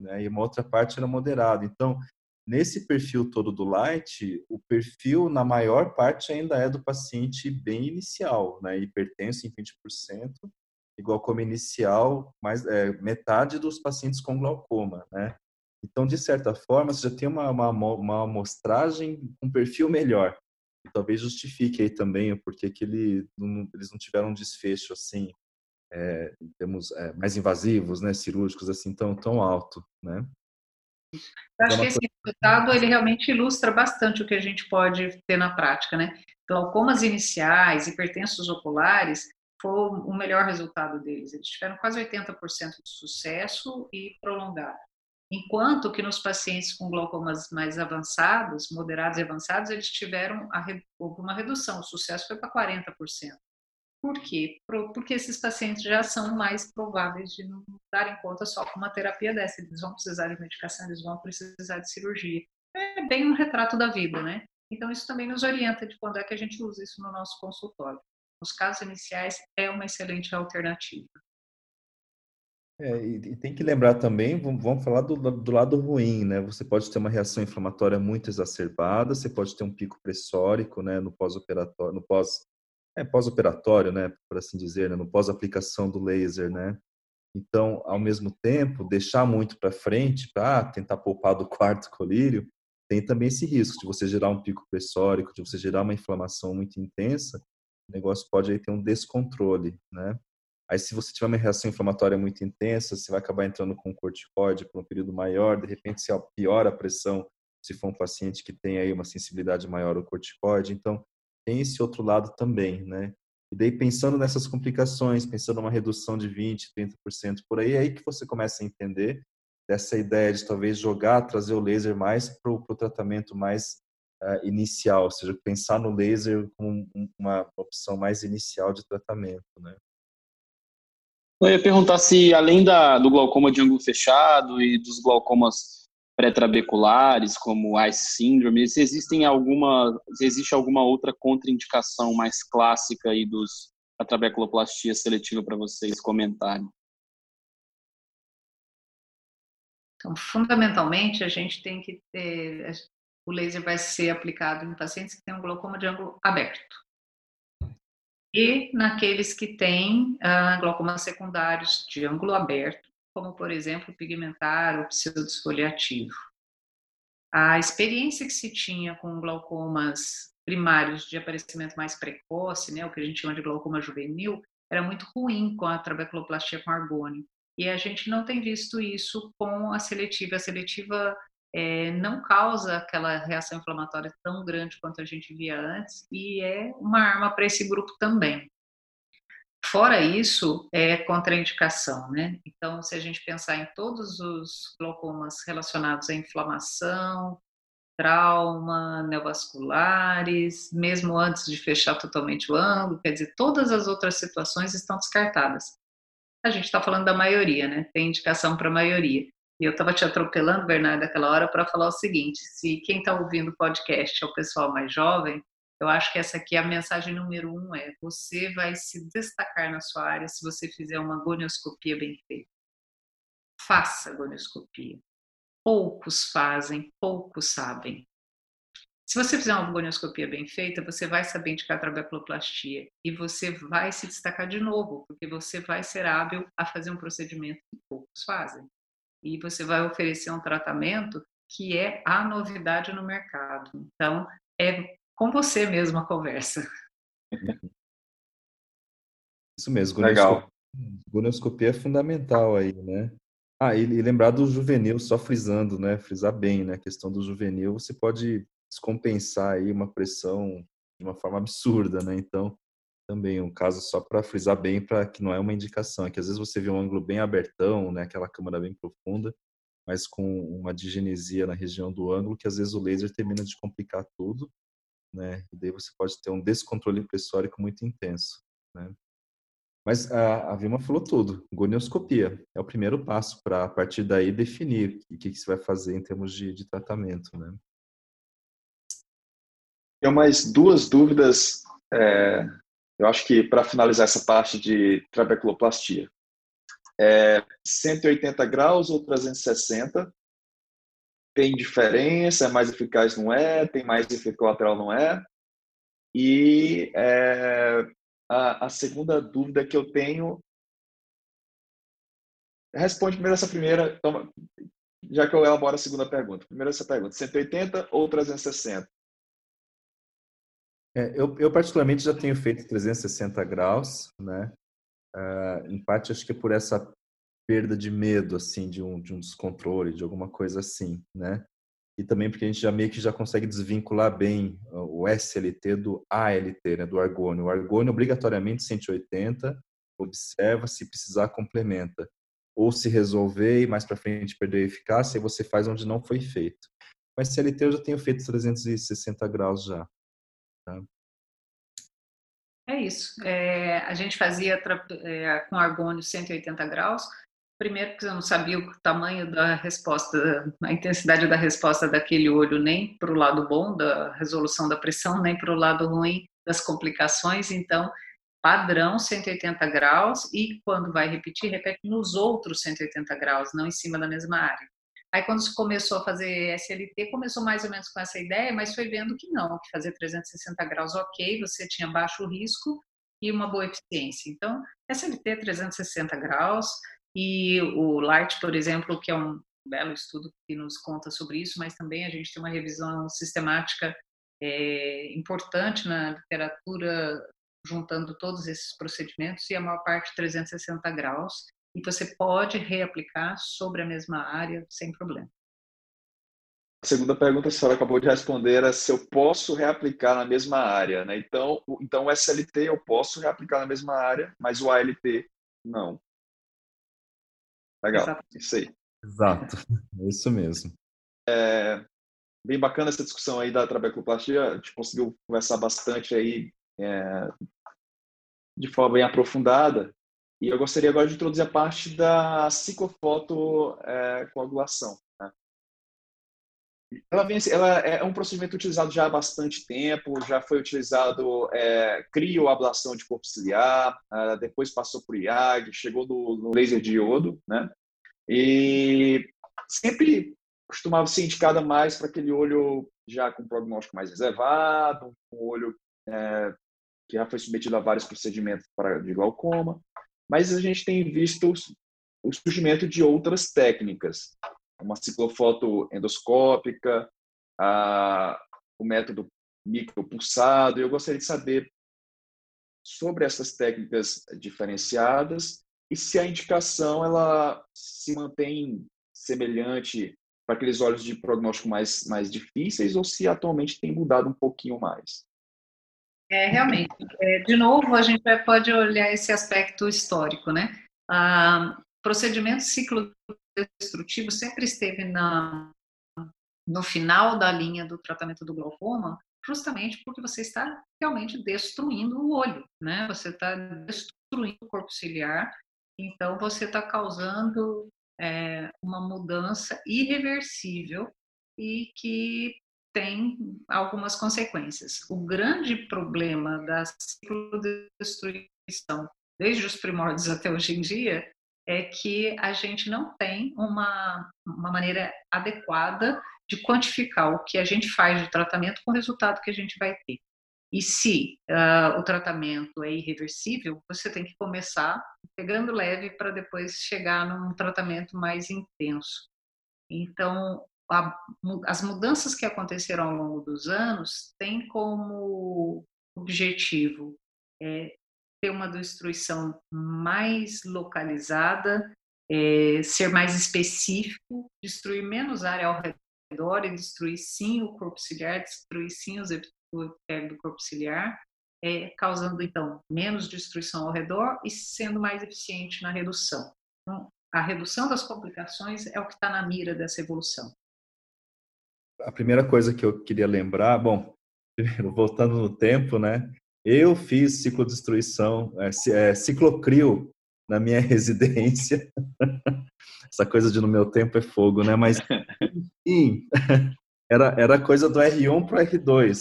né? E uma outra parte era moderado. Então, nesse perfil todo do light, o perfil, na maior parte, ainda é do paciente bem inicial, né? Hipertenso em 20%, e glaucoma inicial, mais, é, metade dos pacientes com glaucoma, né? Então, de certa forma, você já tem uma, uma, uma amostragem, um perfil melhor. E talvez justifique aí também o porquê que ele, não, eles não tiveram um desfecho assim, é, em termos é, mais invasivos, né, cirúrgicos, assim, tão, tão alto, né? Eu acho que esse resultado ele realmente ilustra bastante o que a gente pode ter na prática, né? Glaucomas iniciais, hipertensos oculares, foi o melhor resultado deles. Eles tiveram quase 80% de sucesso e prolongado. Enquanto que nos pacientes com glaucomas mais avançados, moderados e avançados, eles tiveram uma redução, o sucesso foi para 40%. Por quê? Porque esses pacientes já são mais prováveis de não darem conta só com uma terapia dessa. Eles vão precisar de medicação, eles vão precisar de cirurgia. É bem um retrato da vida, né? Então, isso também nos orienta de quando é que a gente usa isso no nosso consultório. Nos casos iniciais, é uma excelente alternativa. É, e, tem que lembrar também, vamos falar do, do, lado ruim, né? Você pode ter uma reação inflamatória muito exacerbada, você pode ter um pico pressórico, né, no pós-operatório, no pós, é, pós-operatório, né, por assim dizer, né, no pós-aplicação do laser, né? Então, ao mesmo tempo, deixar muito para frente, para tentar poupar do quarto colírio, tem também esse risco de você gerar um pico pressórico, de você gerar uma inflamação muito intensa, o negócio pode aí ter um descontrole, né? Aí, se você tiver uma reação inflamatória muito intensa, você vai acabar entrando com corticoide por um período maior, de repente se piora a pressão, se for um paciente que tem aí uma sensibilidade maior ao corticoide. Então, tem esse outro lado também, né? E daí, pensando nessas complicações, pensando numa redução de 20%, 30% por aí, é aí que você começa a entender dessa ideia de talvez jogar, trazer o laser mais para o tratamento mais uh, inicial, ou seja, pensar no laser como uma opção mais inicial de tratamento, né? Eu ia perguntar se, além da, do glaucoma de ângulo fechado e dos glaucomas pré-trabeculares, como ICE síndrome, se existem alguma, se existe alguma outra contraindicação mais clássica aí dos a trabeculoplastia seletiva para vocês comentarem. Então, fundamentalmente, a gente tem que ter o laser vai ser aplicado em pacientes que têm um glaucoma de ângulo aberto e naqueles que têm ah, glaucomas secundários de ângulo aberto, como por exemplo pigmentar ou pseudosfoliativo. A experiência que se tinha com glaucomas primários de aparecimento mais precoce, né, o que a gente chama de glaucoma juvenil, era muito ruim com a trabeculoplastia com argônio. E a gente não tem visto isso com a seletiva. A seletiva é, não causa aquela reação inflamatória tão grande quanto a gente via antes e é uma arma para esse grupo também. Fora isso, é contraindicação, né? Então, se a gente pensar em todos os glaucomas relacionados à inflamação, trauma, neovasculares, mesmo antes de fechar totalmente o ângulo, quer dizer, todas as outras situações estão descartadas. A gente está falando da maioria, né? Tem indicação para a maioria. E eu estava te atropelando, Bernardo, naquela hora para falar o seguinte: se quem está ouvindo o podcast é o pessoal mais jovem, eu acho que essa aqui é a mensagem número um: é você vai se destacar na sua área se você fizer uma gonioscopia bem feita. Faça gonioscopia. Poucos fazem, poucos sabem. Se você fizer uma gonioscopia bem feita, você vai saber indicar trabeculoplastia e você vai se destacar de novo, porque você vai ser hábil a fazer um procedimento que poucos fazem e você vai oferecer um tratamento que é a novidade no mercado. Então, é com você mesmo a conversa. Isso mesmo. Legal. Gonioscopia é fundamental aí, né? Ah, e, e lembrar do juvenil, só frisando, né? Frisar bem, né? A questão do juvenil, você pode descompensar aí uma pressão de uma forma absurda, né? Então, também um caso só para frisar bem para que não é uma indicação, é que às vezes você vê um ângulo bem abertão, né, aquela câmera bem profunda, mas com uma digenesia na região do ângulo que às vezes o laser termina de complicar tudo, né? E daí você pode ter um descontrole pressórico muito intenso, né? Mas a, a Vilma falou tudo. Gonioscopia é o primeiro passo para a partir daí definir o que, que você vai fazer em termos de, de tratamento, né? Tem mais duas dúvidas é, eu acho que para finalizar essa parte de trabeculoplastia, é 180 graus ou 360? Tem diferença? É mais eficaz? Não é? Tem mais efeito colateral? Não é? E é, a, a, segunda dúvida que eu tenho responde primeiro essa primeira. Então, já que eu elaboro a segunda pergunta. Primeiro essa pergunta, 180 ou 360? É, eu, eu, particularmente já tenho feito 360 graus, né? Uh, em parte acho que é por essa perda de medo, assim, de um, de um descontrole, de alguma coisa assim, né? E também porque a gente já meio que já consegue desvincular bem o SLT do ALT, né? Do argônio. O argônio obrigatoriamente 180, observa, se precisar complementa. Ou se resolver e mais para frente perder a eficácia, você faz onde não foi feito. Mas SLT eu já tenho feito 360 graus já. Tá? É isso. É, a gente fazia é, com argônio 180 graus. Primeiro, porque eu não sabia o tamanho da resposta, a intensidade da resposta daquele olho, nem para o lado bom da resolução da pressão, nem para o lado ruim das complicações. Então, padrão 180 graus e quando vai repetir, repete nos outros 180 graus, não em cima da mesma área. Aí quando se começou a fazer SLT, começou mais ou menos com essa ideia, mas foi vendo que não, que fazer 360 graus ok, você tinha baixo risco e uma boa eficiência. Então, SLT 360 graus e o Light, por exemplo, que é um belo estudo que nos conta sobre isso, mas também a gente tem uma revisão sistemática é, importante na literatura juntando todos esses procedimentos e a maior parte 360 graus e você pode reaplicar sobre a mesma área sem problema. A segunda pergunta a senhora acabou de responder era se eu posso reaplicar na mesma área, né? Então, então o SLT eu posso reaplicar na mesma área, mas o ALT não. Legal, Exato. isso aí. Exato, isso mesmo. É, bem bacana essa discussão aí da trabecoplastia, a gente conseguiu conversar bastante aí é, de forma bem aprofundada. E eu gostaria agora de introduzir a parte da ciclofotocoagulação. É, né? Ela, vem, ela é um procedimento utilizado já há bastante tempo, já foi utilizado é, crioablação de corpo ciliar, é, depois passou por IAG, chegou no, no laser de iodo, né? E sempre costumava ser indicada mais para aquele olho já com prognóstico mais reservado, um olho é, que já foi submetido a vários procedimentos para, de glaucoma mas a gente tem visto o surgimento de outras técnicas, uma ciclofoto endoscópica, a, o método micropulsado. Eu gostaria de saber sobre essas técnicas diferenciadas e se a indicação ela se mantém semelhante para aqueles olhos de prognóstico mais, mais difíceis ou se atualmente tem mudado um pouquinho mais. É, realmente. É, de novo, a gente pode olhar esse aspecto histórico, né? Ah, procedimento ciclo destrutivo sempre esteve na, no final da linha do tratamento do glaucoma, justamente porque você está realmente destruindo o olho, né? Você está destruindo o corpo ciliar, então você está causando é, uma mudança irreversível e que tem algumas consequências. O grande problema da ciclodestruição, desde os primórdios até hoje em dia, é que a gente não tem uma, uma maneira adequada de quantificar o que a gente faz de tratamento com o resultado que a gente vai ter. E se uh, o tratamento é irreversível, você tem que começar pegando leve para depois chegar num tratamento mais intenso. Então, a, as mudanças que aconteceram ao longo dos anos têm como objetivo é, ter uma destruição mais localizada, é, ser mais específico, destruir menos área ao redor e destruir sim o corpo ciliar, destruir sim os epitélio do corpo ciliar, é, causando então menos destruição ao redor e sendo mais eficiente na redução. Então, a redução das complicações é o que está na mira dessa evolução a primeira coisa que eu queria lembrar, bom, voltando no tempo, né? Eu fiz ciclodestruição, é, é, ciclocrio na minha residência. Essa coisa de no meu tempo é fogo, né? Mas, sim, era, era coisa do R1 para o R2.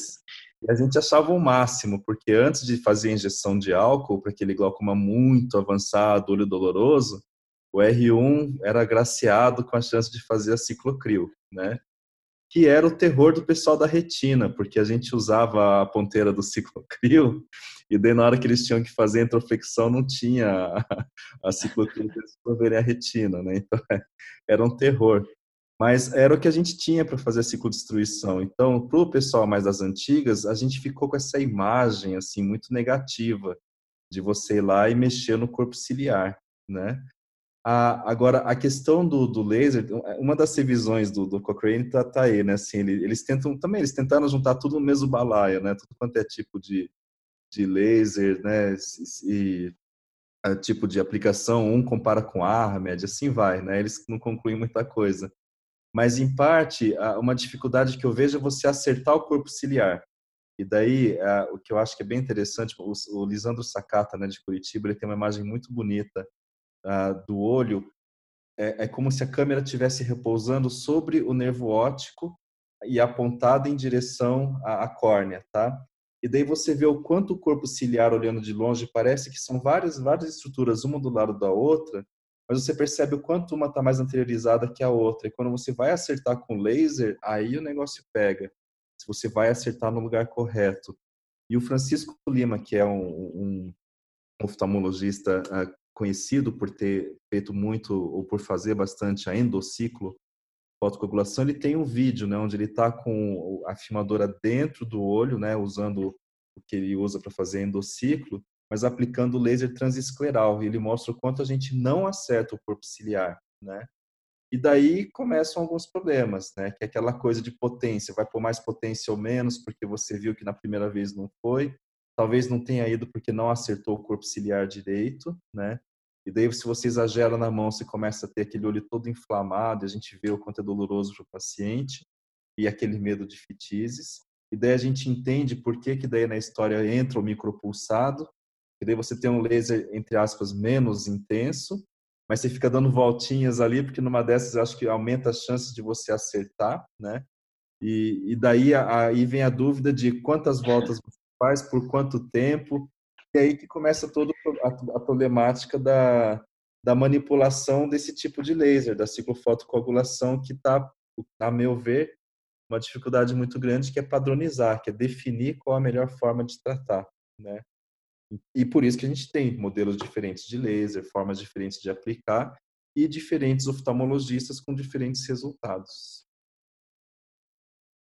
E a gente achava o máximo, porque antes de fazer a injeção de álcool para aquele glaucoma muito avançado, olho doloroso, o R1 era agraciado com a chance de fazer a ciclocrio, né? que era o terror do pessoal da retina, porque a gente usava a ponteira do ciclocrio e daí na hora que eles tinham que fazer a introflexão não tinha a, a ciclocrio para eles a retina, né? Então era um terror. Mas era o que a gente tinha para fazer a ciclodestruição. Então, para o pessoal mais das antigas, a gente ficou com essa imagem assim muito negativa de você ir lá e mexer no corpo ciliar, né? A, agora, a questão do, do, laser, uma das revisões do, do Cochrane tá, tá aí, né? Assim, ele, eles tentam também, eles tentaram juntar tudo no mesmo balaio, né? Tudo quanto é tipo de, de laser, né? E, e tipo de aplicação, um compara com a Armed, assim vai, né? Eles não concluem muita coisa. Mas, em parte, uma dificuldade que eu vejo é você acertar o corpo ciliar. E daí, o que eu acho que é bem interessante, o Lisandro Sakata, né, de Curitiba, ele tem uma imagem muito bonita do olho. É, é como se a câmera estivesse repousando sobre o nervo óptico e apontada em direção à córnea, tá? E daí você vê o quanto o corpo ciliar olhando de longe parece que são várias várias estruturas uma do lado da outra mas você percebe o quanto uma está mais anteriorizada que a outra. E quando você vai acertar com laser, aí o negócio pega. Se você vai acertar no lugar correto. E o Francisco Lima, que é um, um oftalmologista uh, conhecido por ter feito muito ou por fazer bastante a endociclo fotocoagulação, ele tem um vídeo, né, onde ele está com a filmadora dentro do olho, né, usando o que ele usa para fazer endociclo, mas aplicando laser transescleral. E ele mostra o quanto a gente não acerta o corpo ciliar, né? E daí começam alguns problemas, né? Que é aquela coisa de potência, vai por mais potência ou menos, porque você viu que na primeira vez não foi. Talvez não tenha ido porque não acertou o corpo ciliar direito, né? E daí, se você exagera na mão, você começa a ter aquele olho todo inflamado, e a gente vê o quanto é doloroso para o paciente, e aquele medo de fitizes. E daí a gente entende por que, que daí na história entra o micropulsado, que daí você tem um laser, entre aspas, menos intenso, mas você fica dando voltinhas ali, porque numa dessas acho que aumenta as chances de você acertar, né? E, e daí aí vem a dúvida de quantas voltas você faz, por quanto tempo, e aí que começa toda a, a problemática da, da manipulação desse tipo de laser, da ciclofotocoagulação, que está, a meu ver, uma dificuldade muito grande, que é padronizar, que é definir qual a melhor forma de tratar, né? E por isso que a gente tem modelos diferentes de laser, formas diferentes de aplicar e diferentes oftalmologistas com diferentes resultados.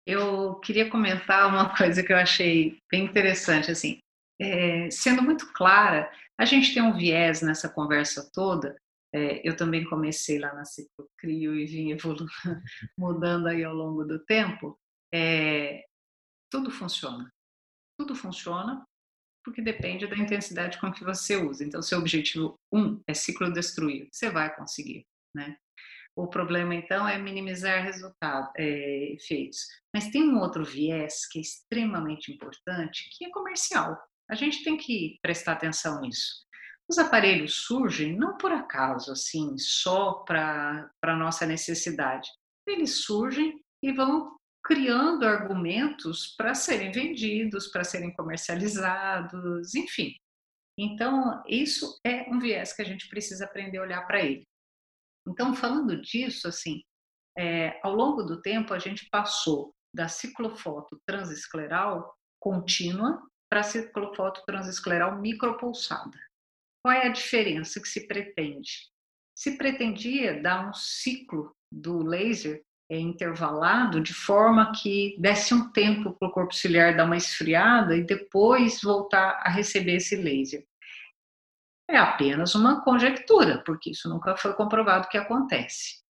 Eu queria comentar uma coisa que eu achei bem interessante, assim, é, sendo muito clara, a gente tem um viés nessa conversa toda. É, eu também comecei lá na Ciclocrio e vim evoluindo, mudando aí ao longo do tempo. É, tudo funciona. Tudo funciona porque depende da intensidade com que você usa. Então, seu objetivo um é ciclo destruir, você vai conseguir, né? O problema então é minimizar é, efeitos. Mas tem um outro viés que é extremamente importante, que é comercial. A gente tem que prestar atenção nisso. Os aparelhos surgem não por acaso, assim, só para a nossa necessidade. Eles surgem e vão criando argumentos para serem vendidos, para serem comercializados, enfim. Então, isso é um viés que a gente precisa aprender a olhar para ele. Então, falando disso, assim, é, ao longo do tempo, a gente passou da ciclofoto transescleral contínua para a ciclofoto transescleral micropulsada. Qual é a diferença que se pretende? Se pretendia dar um ciclo do laser intervalado de forma que desse um tempo para o corpo ciliar dar uma esfriada e depois voltar a receber esse laser. É apenas uma conjectura, porque isso nunca foi comprovado que acontece.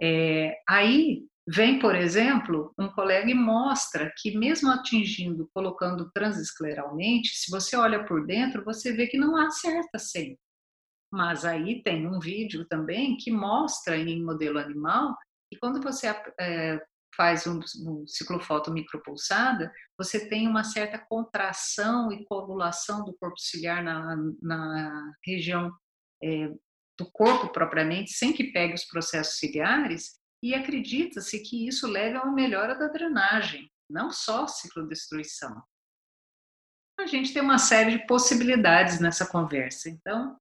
É, aí vem, por exemplo, um colega e mostra que mesmo atingindo, colocando transescleralmente, se você olha por dentro, você vê que não acerta sempre. Mas aí tem um vídeo também que mostra em modelo animal e quando você é, faz um, um ciclofoto micropulsada, você tem uma certa contração e coagulação do corpo ciliar na, na região é, do corpo propriamente, sem que pegue os processos ciliares, e acredita-se que isso leve a uma melhora da drenagem, não só ciclodestruição. A gente tem uma série de possibilidades nessa conversa. Então,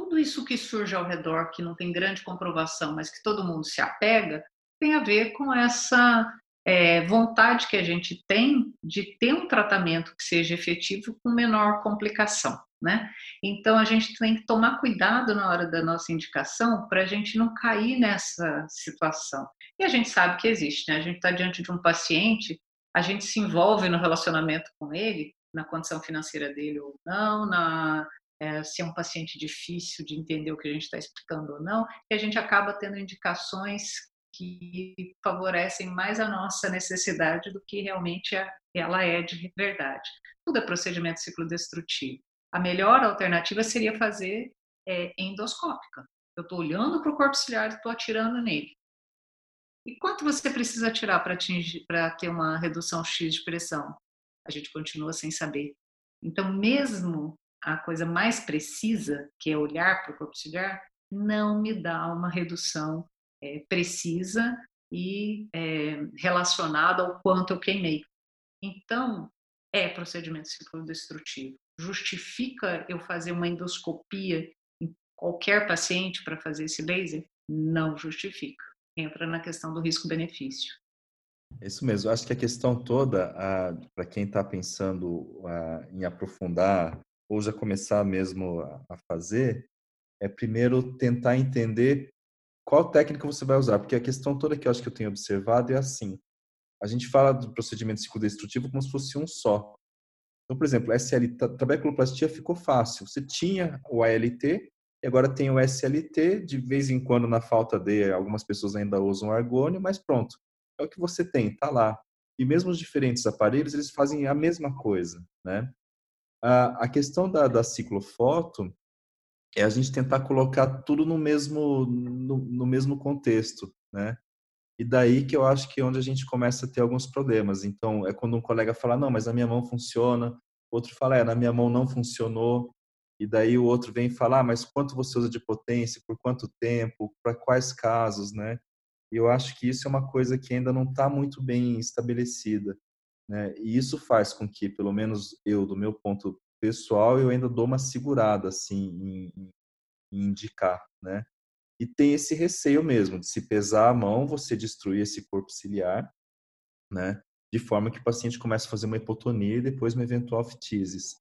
tudo isso que surge ao redor, que não tem grande comprovação, mas que todo mundo se apega, tem a ver com essa é, vontade que a gente tem de ter um tratamento que seja efetivo com menor complicação. Né? Então a gente tem que tomar cuidado na hora da nossa indicação para a gente não cair nessa situação. E a gente sabe que existe, né? A gente está diante de um paciente, a gente se envolve no relacionamento com ele, na condição financeira dele ou não, na é, se é um paciente difícil de entender o que a gente está explicando ou não, e a gente acaba tendo indicações que favorecem mais a nossa necessidade do que realmente ela é de verdade. Tudo é procedimento ciclodestrutivo. A melhor alternativa seria fazer é, endoscópica. Eu estou olhando para o corpo ciliar e estou atirando nele. E quanto você precisa atirar para atingir, para ter uma redução X de pressão? A gente continua sem saber. Então, mesmo a coisa mais precisa, que é olhar para o corpo ciliar, não me dá uma redução é, precisa e é, relacionada ao quanto eu queimei. Então, é procedimento ciclodestrutivo. Justifica eu fazer uma endoscopia em qualquer paciente para fazer esse laser? Não justifica. Entra na questão do risco-benefício. Isso mesmo. Acho que a questão toda, para quem está pensando em aprofundar ou já começar mesmo a fazer, é primeiro tentar entender qual técnica você vai usar, porque a questão toda que eu acho que eu tenho observado é assim. A gente fala do procedimento ciclodestrutivo como se fosse um só. Então, por exemplo, SL, trabeculoplastia ficou fácil. Você tinha o ALT e agora tem o SLT. De vez em quando, na falta de, algumas pessoas ainda usam argônio, mas pronto. É o que você tem, tá lá. E mesmo os diferentes aparelhos, eles fazem a mesma coisa, né? A, questão da, da ciclofoto é a gente tentar colocar tudo no mesmo, no, no mesmo contexto, né? E daí que eu acho que é onde a gente começa a ter alguns problemas. Então, é quando um colega fala, não, mas na minha mão funciona. Outro fala, é, na minha mão não funcionou. E daí o outro vem falar, ah, mas quanto você usa de potência, por quanto tempo, para quais casos, né? E eu acho que isso é uma coisa que ainda não está muito bem estabelecida. Né? E isso faz com que, pelo menos eu, do meu ponto pessoal, eu ainda dou uma segurada assim em, em indicar, né? E tem esse receio mesmo de se pesar a mão, você destruir esse corpo ciliar, né? De forma que o paciente comece a fazer uma hipotonia e depois uma eventual fitises.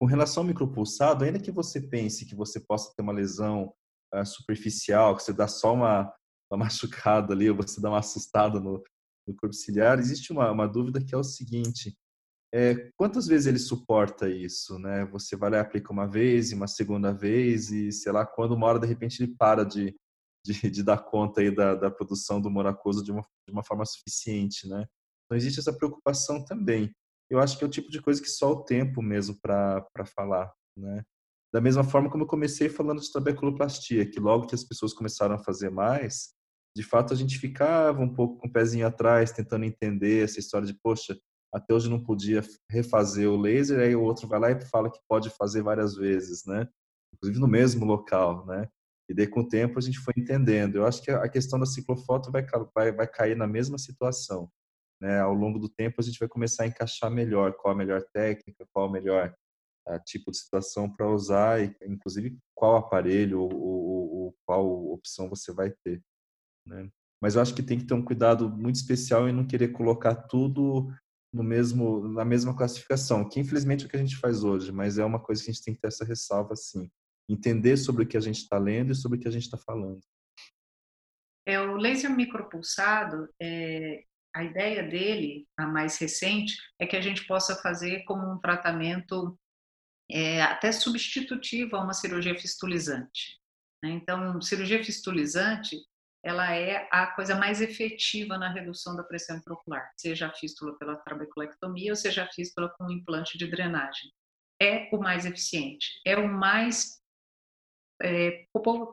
Com relação ao micropulsado, ainda que você pense que você possa ter uma lesão uh, superficial, que você dá só uma, uma machucada ali, ou você dá uma assustada no, no corpo ciliar, existe uma, uma dúvida que é o seguinte: é, quantas vezes ele suporta isso, né? Você vai lá e aplica uma vez, uma segunda vez e sei lá quando uma hora de repente ele para de, de, de dar conta aí da, da produção do moracoso de uma, de uma forma suficiente, né? Então existe essa preocupação também. Eu acho que é o tipo de coisa que só o tempo mesmo para falar, né? Da mesma forma como eu comecei falando de trabeculoplastia, que logo que as pessoas começaram a fazer mais, de fato a gente ficava um pouco com o pezinho atrás, tentando entender essa história de, poxa, até hoje não podia refazer o laser, aí o outro vai lá e fala que pode fazer várias vezes, né? Inclusive no mesmo local, né? E daí com o tempo a gente foi entendendo. Eu acho que a questão da ciclofoto vai, vai, vai cair na mesma situação. Né? Ao longo do tempo a gente vai começar a encaixar melhor qual a melhor técnica, qual o melhor uh, tipo de situação para usar, e, inclusive qual aparelho ou, ou, ou qual opção você vai ter. Né? Mas eu acho que tem que ter um cuidado muito especial em não querer colocar tudo no mesmo na mesma classificação, que infelizmente é o que a gente faz hoje, mas é uma coisa que a gente tem que ter essa ressalva assim, entender sobre o que a gente está lendo e sobre o que a gente está falando. É o laser micropulsado, é, a ideia dele, a mais recente, é que a gente possa fazer como um tratamento é, até substitutivo a uma cirurgia fistulizante. Né? Então, cirurgia fistulizante ela é a coisa mais efetiva na redução da pressão intraocular, seja a fístula pela trabeculectomia ou seja a fístula com implante de drenagem. É o mais eficiente, é o mais é,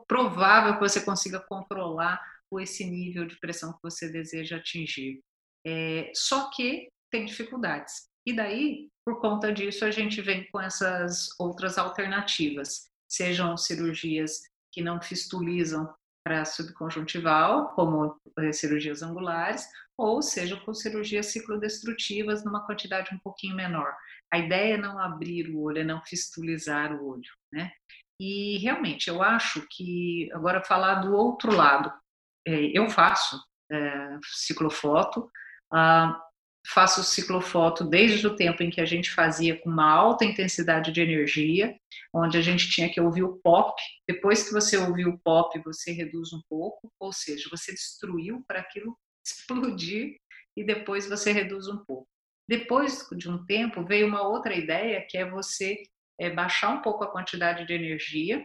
provável que você consiga controlar esse nível de pressão que você deseja atingir. É, só que tem dificuldades. E daí, por conta disso, a gente vem com essas outras alternativas, sejam cirurgias que não fistulizam para subconjuntival, como eh, cirurgias angulares, ou seja, com cirurgias ciclodestrutivas numa quantidade um pouquinho menor. A ideia é não abrir o olho, é não fistulizar o olho, né? E realmente, eu acho que, agora falar do outro lado, eh, eu faço é, ciclofoto, Ah, faço ciclofoto desde o tempo em que a gente fazia com uma alta intensidade de energia, onde a gente tinha que ouvir o pop. Depois que você ouviu o pop, você reduz um pouco, ou seja, você destruiu para aquilo explodir e depois você reduz um pouco. Depois de um tempo, veio uma outra ideia que é você é, baixar um pouco a quantidade de energia,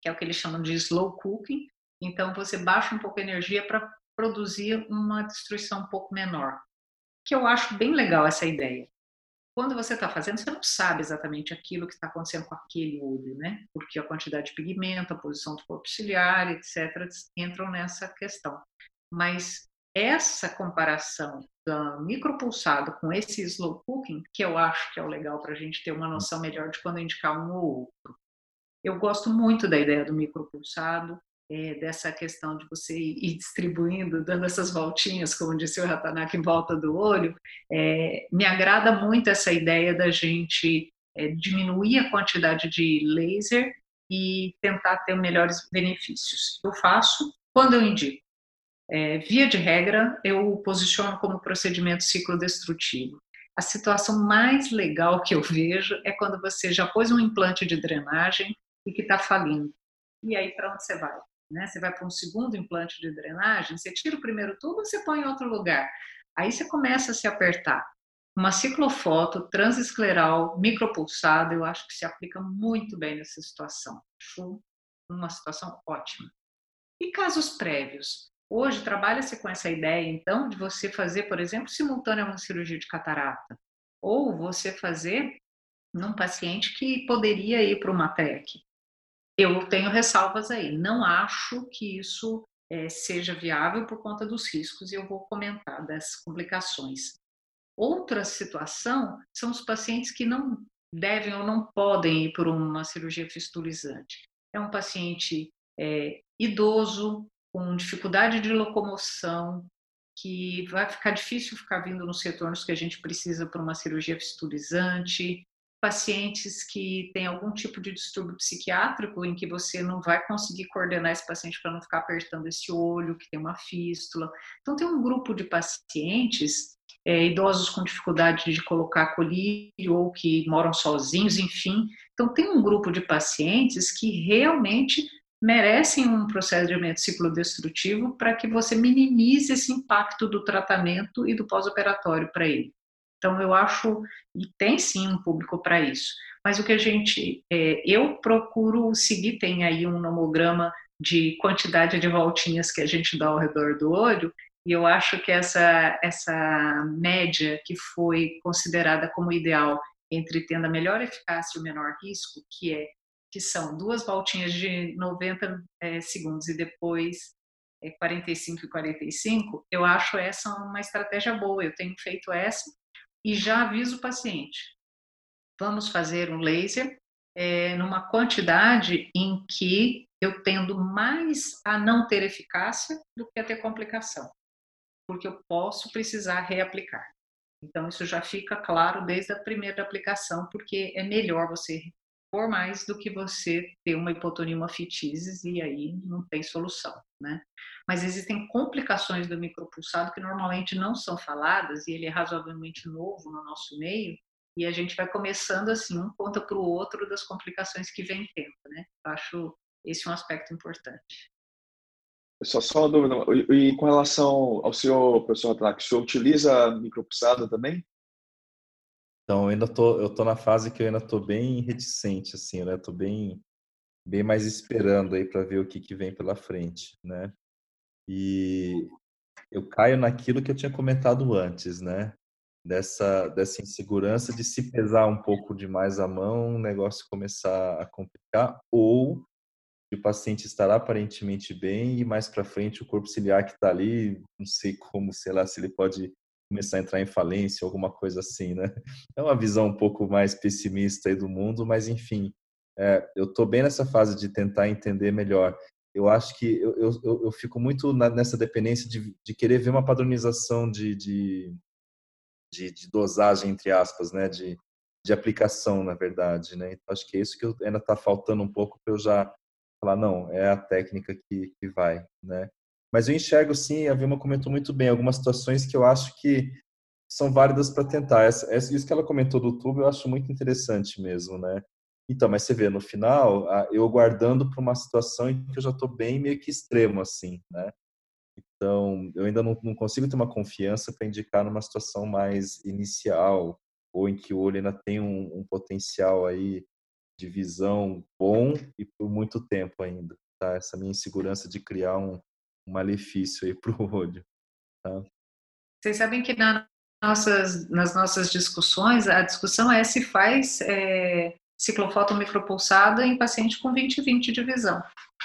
que é o que eles chamam de slow cooking. Então, você baixa um pouco a energia para produzir uma destruição um pouco menor que eu acho bem legal essa ideia. Quando você está fazendo, você não sabe exatamente aquilo que está acontecendo com aquele olho, né? Porque a quantidade de pigmento, a posição do corpo ciliar, etc., entram nessa questão. Mas essa comparação do micropulsado com esse slow cooking, que eu acho que é o legal para a gente ter uma noção melhor de quando indicar um ou outro. Eu gosto muito da ideia do micropulsado, é, dessa questão de você ir distribuindo, dando essas voltinhas, como disse o Ratanaka, em volta do olho, é, me agrada muito essa ideia da gente é, diminuir a quantidade de laser e tentar ter melhores benefícios. Eu faço quando eu indico. Via de regra, eu posiciono como procedimento ciclodestrutivo. A situação mais legal que eu vejo é quando você já pôs um implante de drenagem e que está falindo. E aí, para onde você vai? Né? Você vai para um segundo implante de drenagem, você tira o primeiro tubo, você põe em outro lugar. Aí você começa a se apertar. Uma ciclofoto transescleral micropulsada, eu acho que se aplica muito bem nessa situação. Acho uma situação ótima. E casos prévios? Hoje trabalha-se com essa ideia, então, de você fazer, por exemplo, simultânea uma cirurgia de catarata, ou você fazer num paciente que poderia ir para uma TEC eu tenho ressalvas aí. Não acho que isso é, seja viável por conta dos riscos e eu vou comentar das complicações. Outra situação são os pacientes que não devem ou não podem ir por uma cirurgia fistulizante. É um paciente é, idoso, com dificuldade de locomoção, que vai ficar difícil ficar vindo nos retornos que a gente precisa para uma cirurgia fistulizante, pacientes que têm algum tipo de distúrbio psiquiátrico em que você não vai conseguir coordenar esse paciente para não ficar apertando esse olho, que tem uma fístula. Então, tem um grupo de pacientes, é, idosos com dificuldade de colocar colírio ou que moram sozinhos, enfim. Então, tem um grupo de pacientes que realmente merecem um procedimento ciclodestrutivo para que você minimize esse impacto do tratamento e do pós-operatório para ele. Então, eu acho, e tem sim um público para isso. Mas o que a gente, é, eu procuro seguir, tem aí um nomograma de quantidade de voltinhas que a gente dá ao redor do olho, e eu acho que essa, essa média que foi considerada como ideal entre tendo a melhor eficácia e o menor risco, que é que são duas voltinhas de 90 é, segundos e depois é, 45 e 45, eu acho essa uma estratégia boa. Eu tenho feito essa e já aviso o paciente. Vamos fazer um laser é, numa quantidade em que eu tendo mais a não ter eficácia do que a ter complicação, porque eu posso precisar reaplicar. Então, isso já fica claro desde a primeira aplicação, porque é melhor você por mais do que você ter uma hipotonia fitises e aí não tem solução, né? Mas existem complicações do micropulsado que normalmente não são faladas e ele é razoavelmente novo no nosso meio e a gente vai começando assim, um conta para o outro das complicações que vem tendo, né? Eu acho esse um aspecto importante. Só, só uma dúvida, e com relação ao senhor, professor Ataque, o senhor utiliza micropulsado também? Então, eu ainda tô, eu tô na fase que eu ainda tô bem reticente, assim, né? Tô bem, bem mais esperando aí para ver o que, que vem pela frente, né? E eu caio naquilo que eu tinha comentado antes, né? Dessa, dessa insegurança de se pesar um pouco demais a mão, o negócio começar a complicar, ou o paciente estar aparentemente bem e mais para frente o corpo ciliar que está ali, não sei como, sei lá, se ele pode começar a entrar em falência, alguma coisa assim, né? É uma visão um pouco mais pessimista aí do mundo, mas enfim, é, eu estou bem nessa fase de tentar entender melhor. Eu acho que eu, eu, eu fico muito na, nessa dependência de, de, querer ver uma padronização de, de, de, de dosagem, entre aspas, né? De, de aplicação, na verdade, né? Então, acho que é isso que ainda está faltando um pouco para eu já falar, não, é a técnica que, que vai, né? Mas eu enxergo sim, a Vilma comentou muito bem, algumas situações que eu acho que são válidas para tentar. Essa, essa, isso que ela comentou do tubo eu acho muito interessante mesmo, né? Então, mas você vê, no final, eu guardando para uma situação em que eu já estou bem meio que extremo, assim, né? Então, eu ainda não, não consigo ter uma confiança para indicar numa situação mais inicial, ou em que o olho ainda tem um, um potencial aí de visão bom e por muito tempo ainda, tá? Essa minha insegurança de criar um, um malefício aí para o olho, tá? Vocês sabem que na nossas, nas nossas discussões, a discussão é se faz é, ciclofoto micropulsada em paciente com 20-20 de visão.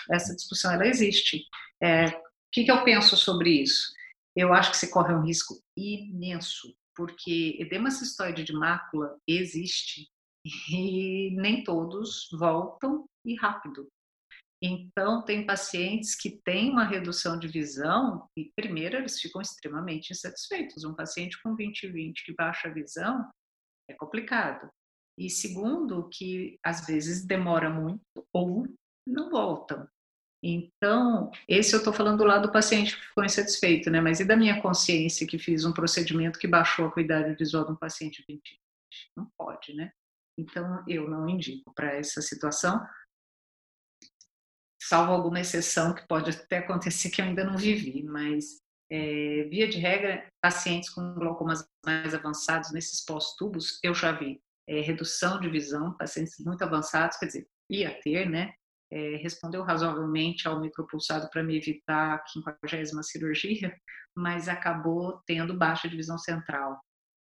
Essa discussão ela existe. É, o que, que eu penso sobre isso? Eu acho que se corre um risco imenso, porque edema cistoide de mácula existe e nem todos voltam e rápido. Então, tem pacientes que têm uma redução de visão e, primeiro, eles ficam extremamente insatisfeitos. Um paciente com 20-20 que baixa a visão é complicado. E segundo, que às vezes demora muito ou não voltam. Então, esse eu estou falando do lado do paciente que ficou insatisfeito, né? Mas e da minha consciência que fiz um procedimento que baixou a cuidado visual de um paciente 20? Não pode, né? Então, eu não indico para essa situação, salvo alguma exceção que pode até acontecer que eu ainda não vivi, mas é, via de regra, pacientes com glaucomas mais avançados nesses pós-tubos, eu já vi é, redução de visão, pacientes muito avançados, quer dizer, ia ter, né? É, respondeu razoavelmente ao micropulsado para me evitar a 50 cirurgia, mas acabou tendo baixa de visão central.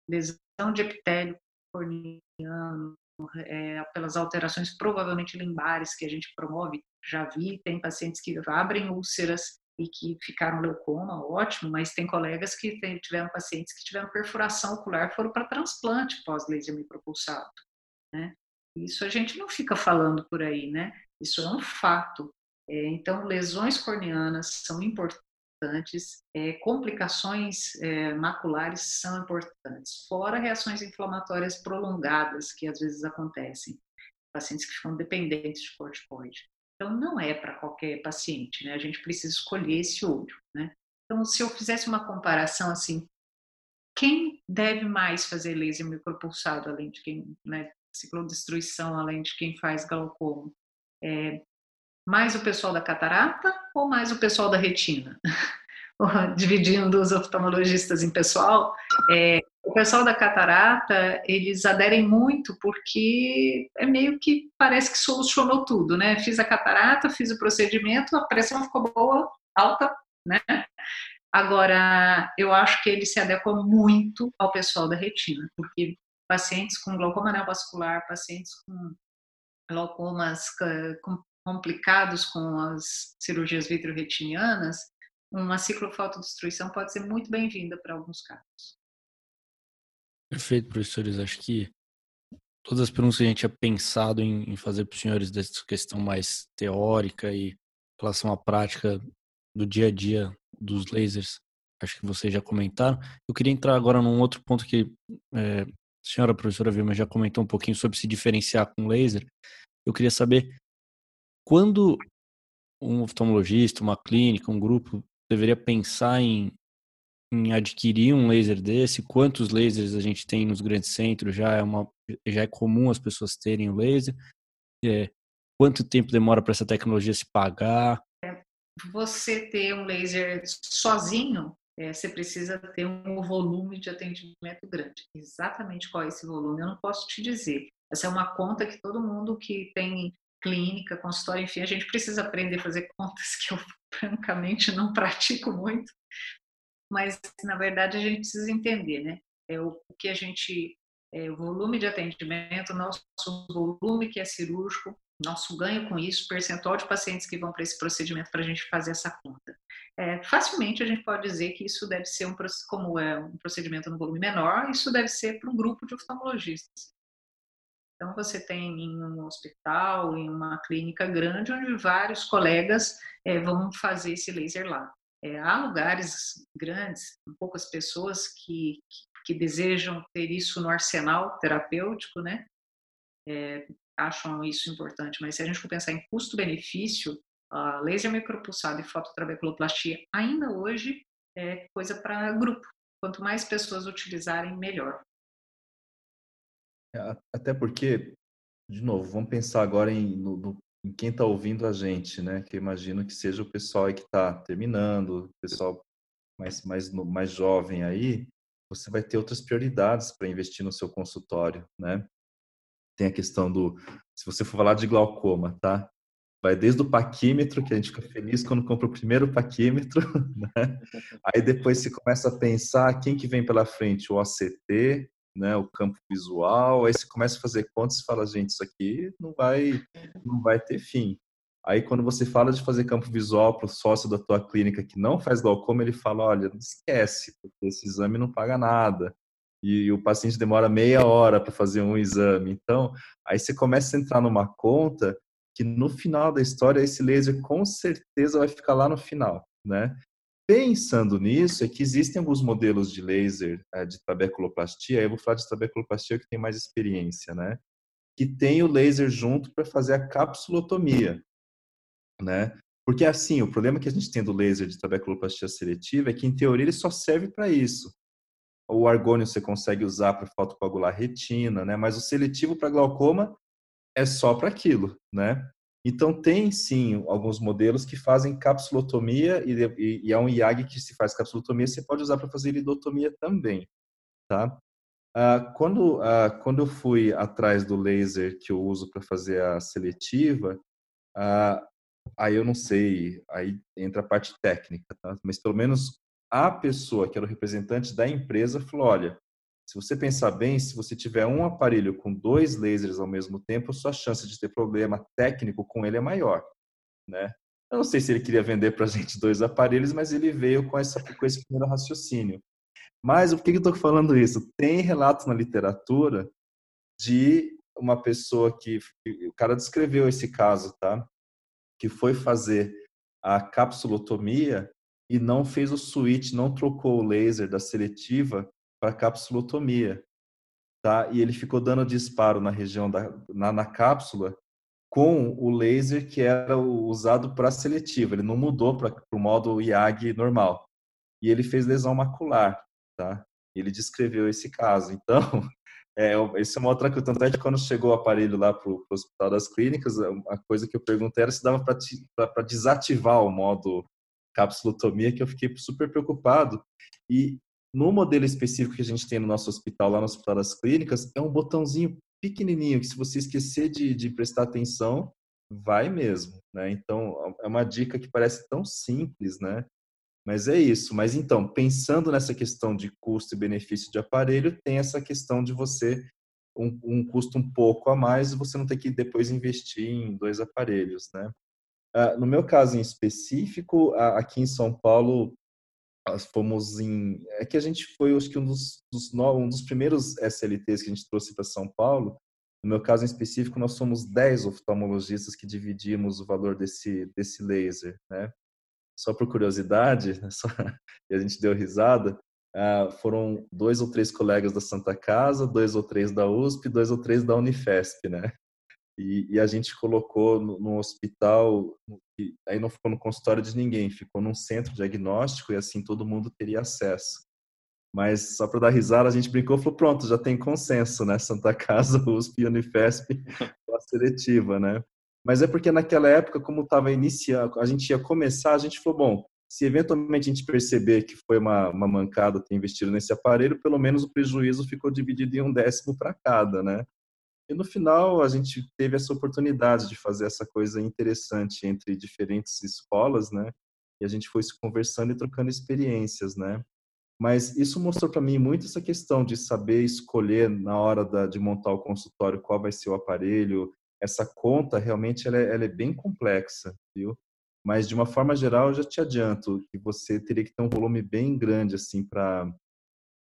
Lesão de epitélio corneano, é, pelas alterações provavelmente limbares que a gente promove, já vi, tem pacientes que abrem úlceras e que ficaram leucoma, ótimo, mas tem colegas que tiveram pacientes que tiveram perfuração ocular, foram para transplante pós-laser micropulsado, né? Isso a gente não fica falando por aí, né? Isso é um fato. É, então, lesões corneanas são importantes, é, complicações é, maculares são importantes, fora reações inflamatórias prolongadas que às vezes acontecem, pacientes que ficam dependentes de corticoide. Então, não é para qualquer paciente, né? A gente precisa escolher esse olho, né? Então, se eu fizesse uma comparação assim, quem deve mais fazer laser micropulsado, além de quem, né, ciclodestruição, além de quem faz glaucoma? É, mais o pessoal da catarata ou mais o pessoal da retina? Dividindo os oftalmologistas em pessoal, é, o pessoal da catarata, eles aderem muito porque é meio que parece que solucionou tudo, né? Fiz a catarata, fiz o procedimento, a pressão ficou boa, alta, né? Agora, eu acho que ele se adequa muito ao pessoal da retina, porque pacientes com glaucoma neovascular, pacientes com glaucomas complicados com as cirurgias vitreoretinianas, uma ciclofotodestruição pode ser muito bem-vinda para alguns casos. Perfeito, professores. Acho que todas as perguntas que a gente tinha pensado em, fazer para os senhores dessa questão mais teórica e relação à prática do dia a dia dos lasers, acho que vocês já comentaram. Eu queria entrar agora num outro ponto que é, a senhora professora Vilma já comentou um pouquinho sobre se diferenciar com laser. Eu queria saber quando um oftalmologista, uma clínica, um grupo deveria pensar em em adquirir um laser desse? Quantos lasers a gente tem nos grandes centros? Já é, uma, já é comum as pessoas terem o laser? É, quanto tempo demora para essa tecnologia se pagar? Você ter um laser sozinho, é, você precisa ter um volume de atendimento grande. Exatamente qual é esse volume, eu não posso te dizer. Essa é uma conta que todo mundo que tem clínica, consultório, enfim, a gente precisa aprender a fazer contas que eu francamente não pratico muito, mas na verdade a gente precisa entender, né? É o, que a gente, é, o volume de atendimento, nosso volume que é cirúrgico, nosso ganho com isso, percentual de pacientes que vão para esse procedimento para a gente fazer essa conta. É, facilmente a gente pode dizer que isso deve ser um como é um procedimento no volume menor, isso deve ser para um grupo de oftalmologistas. Então você tem em um hospital, em uma clínica grande, onde vários colegas é, vão fazer esse laser lá. É, há lugares grandes, poucas pessoas que, que, que, desejam ter isso no arsenal terapêutico, né? É, acham isso importante, mas se a gente for pensar em custo-benefício, laser micropulsado e fototrabeculoplastia ainda hoje é coisa para grupo. Quanto mais pessoas utilizarem, melhor. É, até porque, de novo, vamos pensar agora em, no, no, em quem está ouvindo a gente, né? Que eu imagino que seja o pessoal aí que está terminando, o pessoal mais, mais, mais jovem aí, você vai ter outras prioridades para investir no seu consultório, né? Tem a questão do, se você for falar de glaucoma, tá? Vai desde o paquímetro, que a gente fica feliz quando compra o primeiro paquímetro, né? Aí depois você começa a pensar quem que vem pela frente, o OCT, né, o campo visual, aí você começa a fazer contas e fala, gente, isso aqui não vai, não vai ter fim. Aí quando você fala de fazer campo visual para o sócio da tua clínica que não faz glaucoma, ele fala, olha, esquece, porque esse exame não paga nada. E o paciente demora meia hora para fazer um exame. Então, aí você começa a entrar numa conta que no final da história esse laser com certeza vai ficar lá no final, né? Pensando nisso, é que existem alguns modelos de laser é, de trabeculoplastia, eu vou falar de trabeculoplastia que tem mais experiência, né? Que tem o laser junto para fazer a capsulotomia, né? Porque assim, o problema que a gente tem do laser de trabeculoplastia seletiva é que em teoria ele só serve para isso. O argônio você consegue usar para fotocoagular retina, né? Mas o seletivo para glaucoma é só para aquilo, né? Então, tem sim alguns modelos que fazem capsulotomia e, e, e é um IAG que se faz capsulotomia, você pode usar para fazer iridotomia também, tá? Ah, quando, ah, quando eu fui atrás do laser que eu uso para fazer a seletiva, ah, aí eu não sei, aí entra a parte técnica, tá? Mas pelo menos a pessoa que era o representante da empresa falou, olha, se você pensar bem, se você tiver um aparelho com dois lasers ao mesmo tempo, sua chance de ter problema técnico com ele é maior, né? Eu não sei se ele queria vender para a gente dois aparelhos, mas ele veio com, essa, com esse primeiro raciocínio. Mas por que eu estou falando isso? Tem relatos na literatura de uma pessoa que, o cara descreveu esse caso, tá? Que foi fazer a capsulotomia e não fez o switch, não trocou o laser da seletiva para capsulotomia, tá? E ele ficou dando disparo na região da na, na cápsula com o laser que era usado para seletiva. Ele não mudou para o modo IAG normal. E ele fez lesão macular, tá? Ele descreveu esse caso. Então, é, isso é uma outra coisa. Tanto é que quando chegou o aparelho lá para o Hospital das Clínicas, a coisa que eu perguntei era se dava para desativar o modo capsulotomia, que eu fiquei super preocupado. E no modelo específico que a gente tem no nosso hospital, lá no Hospital das Clínicas, é um botãozinho pequenininho que se você esquecer de, de prestar atenção, vai mesmo, né? Então, é uma dica que parece tão simples, né? Mas é isso. Mas então, pensando nessa questão de custo e benefício de aparelho, tem essa questão de você um, um custo um pouco a mais você não ter que depois investir em dois aparelhos, né? Uh, no meu caso em específico, aqui em São Paulo, fomos em. É que a gente foi, acho que um dos, dos, um dos primeiros SLTs que a gente trouxe para São Paulo. No meu caso em específico, nós somos 10 oftalmologistas que dividimos o valor desse, desse laser, né? Só por curiosidade, só, e a gente deu risada, uh, foram dois ou três colegas da Santa Casa, dois ou três da USP, dois ou três da Unifesp, né? E, e, a gente colocou no, no hospital, aí não ficou no consultório de ninguém, ficou num centro diagnóstico e assim todo mundo teria acesso. Mas só para dar risada, a gente brincou e falou: pronto, já tem consenso, né? Santa Casa, USP e Unifesp, a seletiva, né? Mas é porque naquela época, como estava iniciando, a gente ia começar, a gente falou: bom, se eventualmente a gente perceber que foi uma, uma mancada ter investido nesse aparelho, pelo menos o prejuízo ficou dividido em um décimo para cada, né? E no final a gente teve essa oportunidade de fazer essa coisa interessante entre diferentes escolas, né? E a gente foi se conversando e trocando experiências, né? Mas isso mostrou para mim muito essa questão de saber escolher na hora da, de montar o consultório qual vai ser o aparelho. Essa conta realmente ela é, ela é bem complexa, viu? Mas de uma forma geral, eu já te adianto que você teria que ter um volume bem grande assim para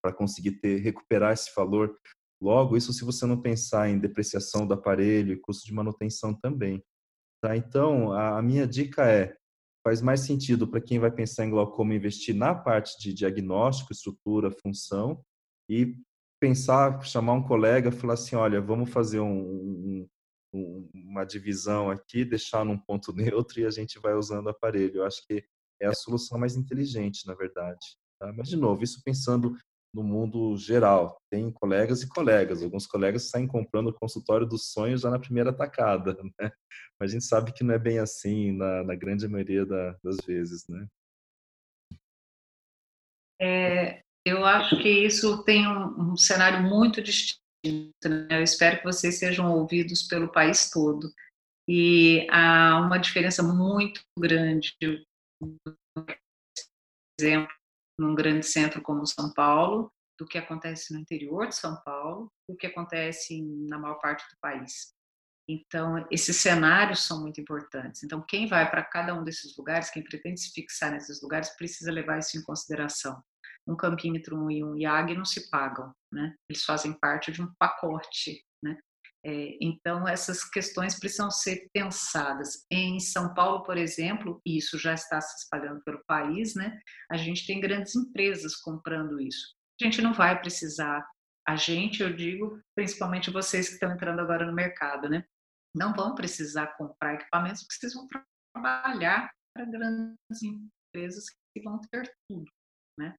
para conseguir ter recuperar esse valor Logo, isso se você não pensar em depreciação do aparelho e custo de manutenção também. Tá? Então, a, minha dica é, faz mais sentido para quem vai pensar em glaucoma investir na parte de diagnóstico, estrutura, função e pensar, chamar um colega falar assim, olha, vamos fazer um, um, uma divisão aqui, deixar num ponto neutro e a gente vai usando o aparelho. Eu acho que é a solução mais inteligente, na verdade. Tá? Mas, de novo, isso pensando no mundo geral. Tem colegas e colegas. Alguns colegas saem comprando o consultório dos sonhos já na primeira tacada, né? Mas a gente sabe que não é bem assim na, na grande maioria da, das vezes, né? É, eu acho que isso tem um, um cenário muito distinto. Né? Eu espero que vocês sejam ouvidos pelo país todo. E há uma diferença muito grande, por exemplo, num grande centro como São Paulo, do que acontece no interior de São Paulo, do que acontece na maior parte do país. Então, esses cenários são muito importantes. Então, quem vai para cada um desses lugares, quem pretende se fixar nesses lugares, precisa levar isso em consideração. Um campímetro e um IAG não se pagam, né? Eles fazem parte de um pacote, então, essas questões precisam ser pensadas. Em São Paulo, por exemplo, e isso já está se espalhando pelo país, né? A gente tem grandes empresas comprando isso. A gente não vai precisar, a gente, eu digo, principalmente vocês que estão entrando agora no mercado, né? Não vão precisar comprar equipamentos porque vocês vão trabalhar para grandes empresas que vão ter tudo, né?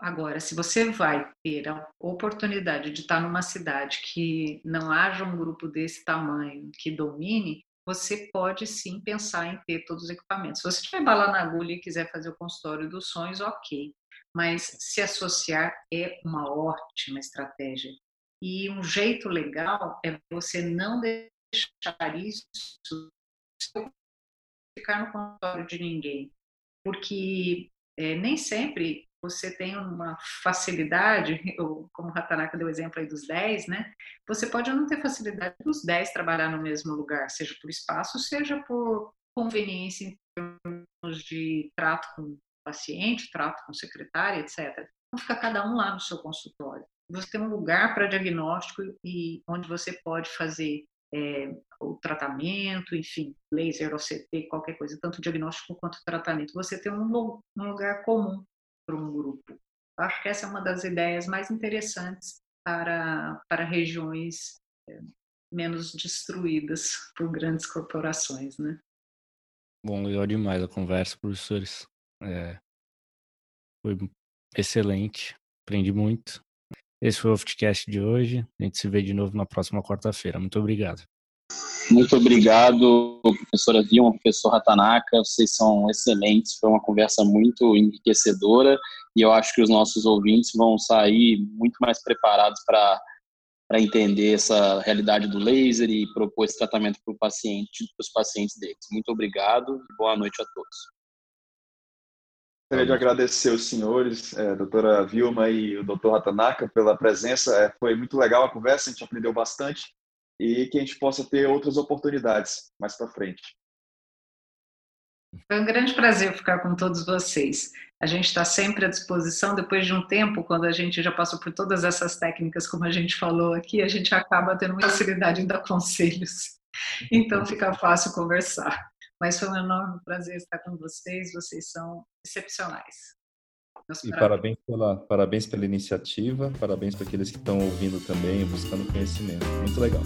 Agora, se você vai ter a oportunidade de estar numa cidade que não haja um grupo desse tamanho que domine, você pode sim pensar em ter todos os equipamentos. Se você tiver bala na agulha e quiser fazer o consultório dos sonhos, ok. Mas se associar é uma ótima estratégia. E um jeito legal é você não deixar isso ficar no consultório de ninguém. Porque é, nem sempre você tem uma facilidade, como o Ratanaka deu o exemplo aí dos 10, né? Você pode não ter facilidade dos 10 trabalhar no mesmo lugar, seja por espaço, seja por conveniência em termos de trato com o paciente, trato com o secretário, etc. Então fica cada um lá no seu consultório. Você tem um lugar para diagnóstico e onde você pode fazer é, o tratamento, enfim, laser, OCT, qualquer coisa, tanto diagnóstico quanto tratamento. Você tem um, um lugar comum para um grupo. Acho que essa é uma das ideias mais interessantes para, para regiões é, menos destruídas por grandes corporações, né? Bom, legal demais a conversa, professores. É, foi excelente, aprendi muito. Esse foi o Oftcast de hoje. A gente se vê de novo na próxima quarta-feira. Muito obrigado. Muito obrigado, professora Vilma, professor Ratanaka, vocês são excelentes, foi uma conversa muito enriquecedora e eu acho que os nossos ouvintes vão sair muito mais preparados para para entender essa realidade do laser e propor esse tratamento para o paciente, para os pacientes deles. Muito obrigado e boa noite a todos. Gostaria de agradecer os senhores, é, doutora Vilma e o doutor Ratanaka, pela presença. É, foi muito legal a conversa, a gente aprendeu bastante e que a gente possa ter outras oportunidades mais para frente. Foi um grande prazer ficar com todos vocês. A gente está sempre à disposição. Depois de um tempo, quando a gente já passou por todas essas técnicas, como a gente falou aqui, a gente acaba tendo muita facilidade em dar conselhos. Então fica fácil conversar. Mas foi um enorme prazer estar com vocês. Vocês são excepcionais. E parabéns pela, parabéns pela iniciativa, parabéns para aqueles que estão ouvindo também, buscando conhecimento. Muito legal.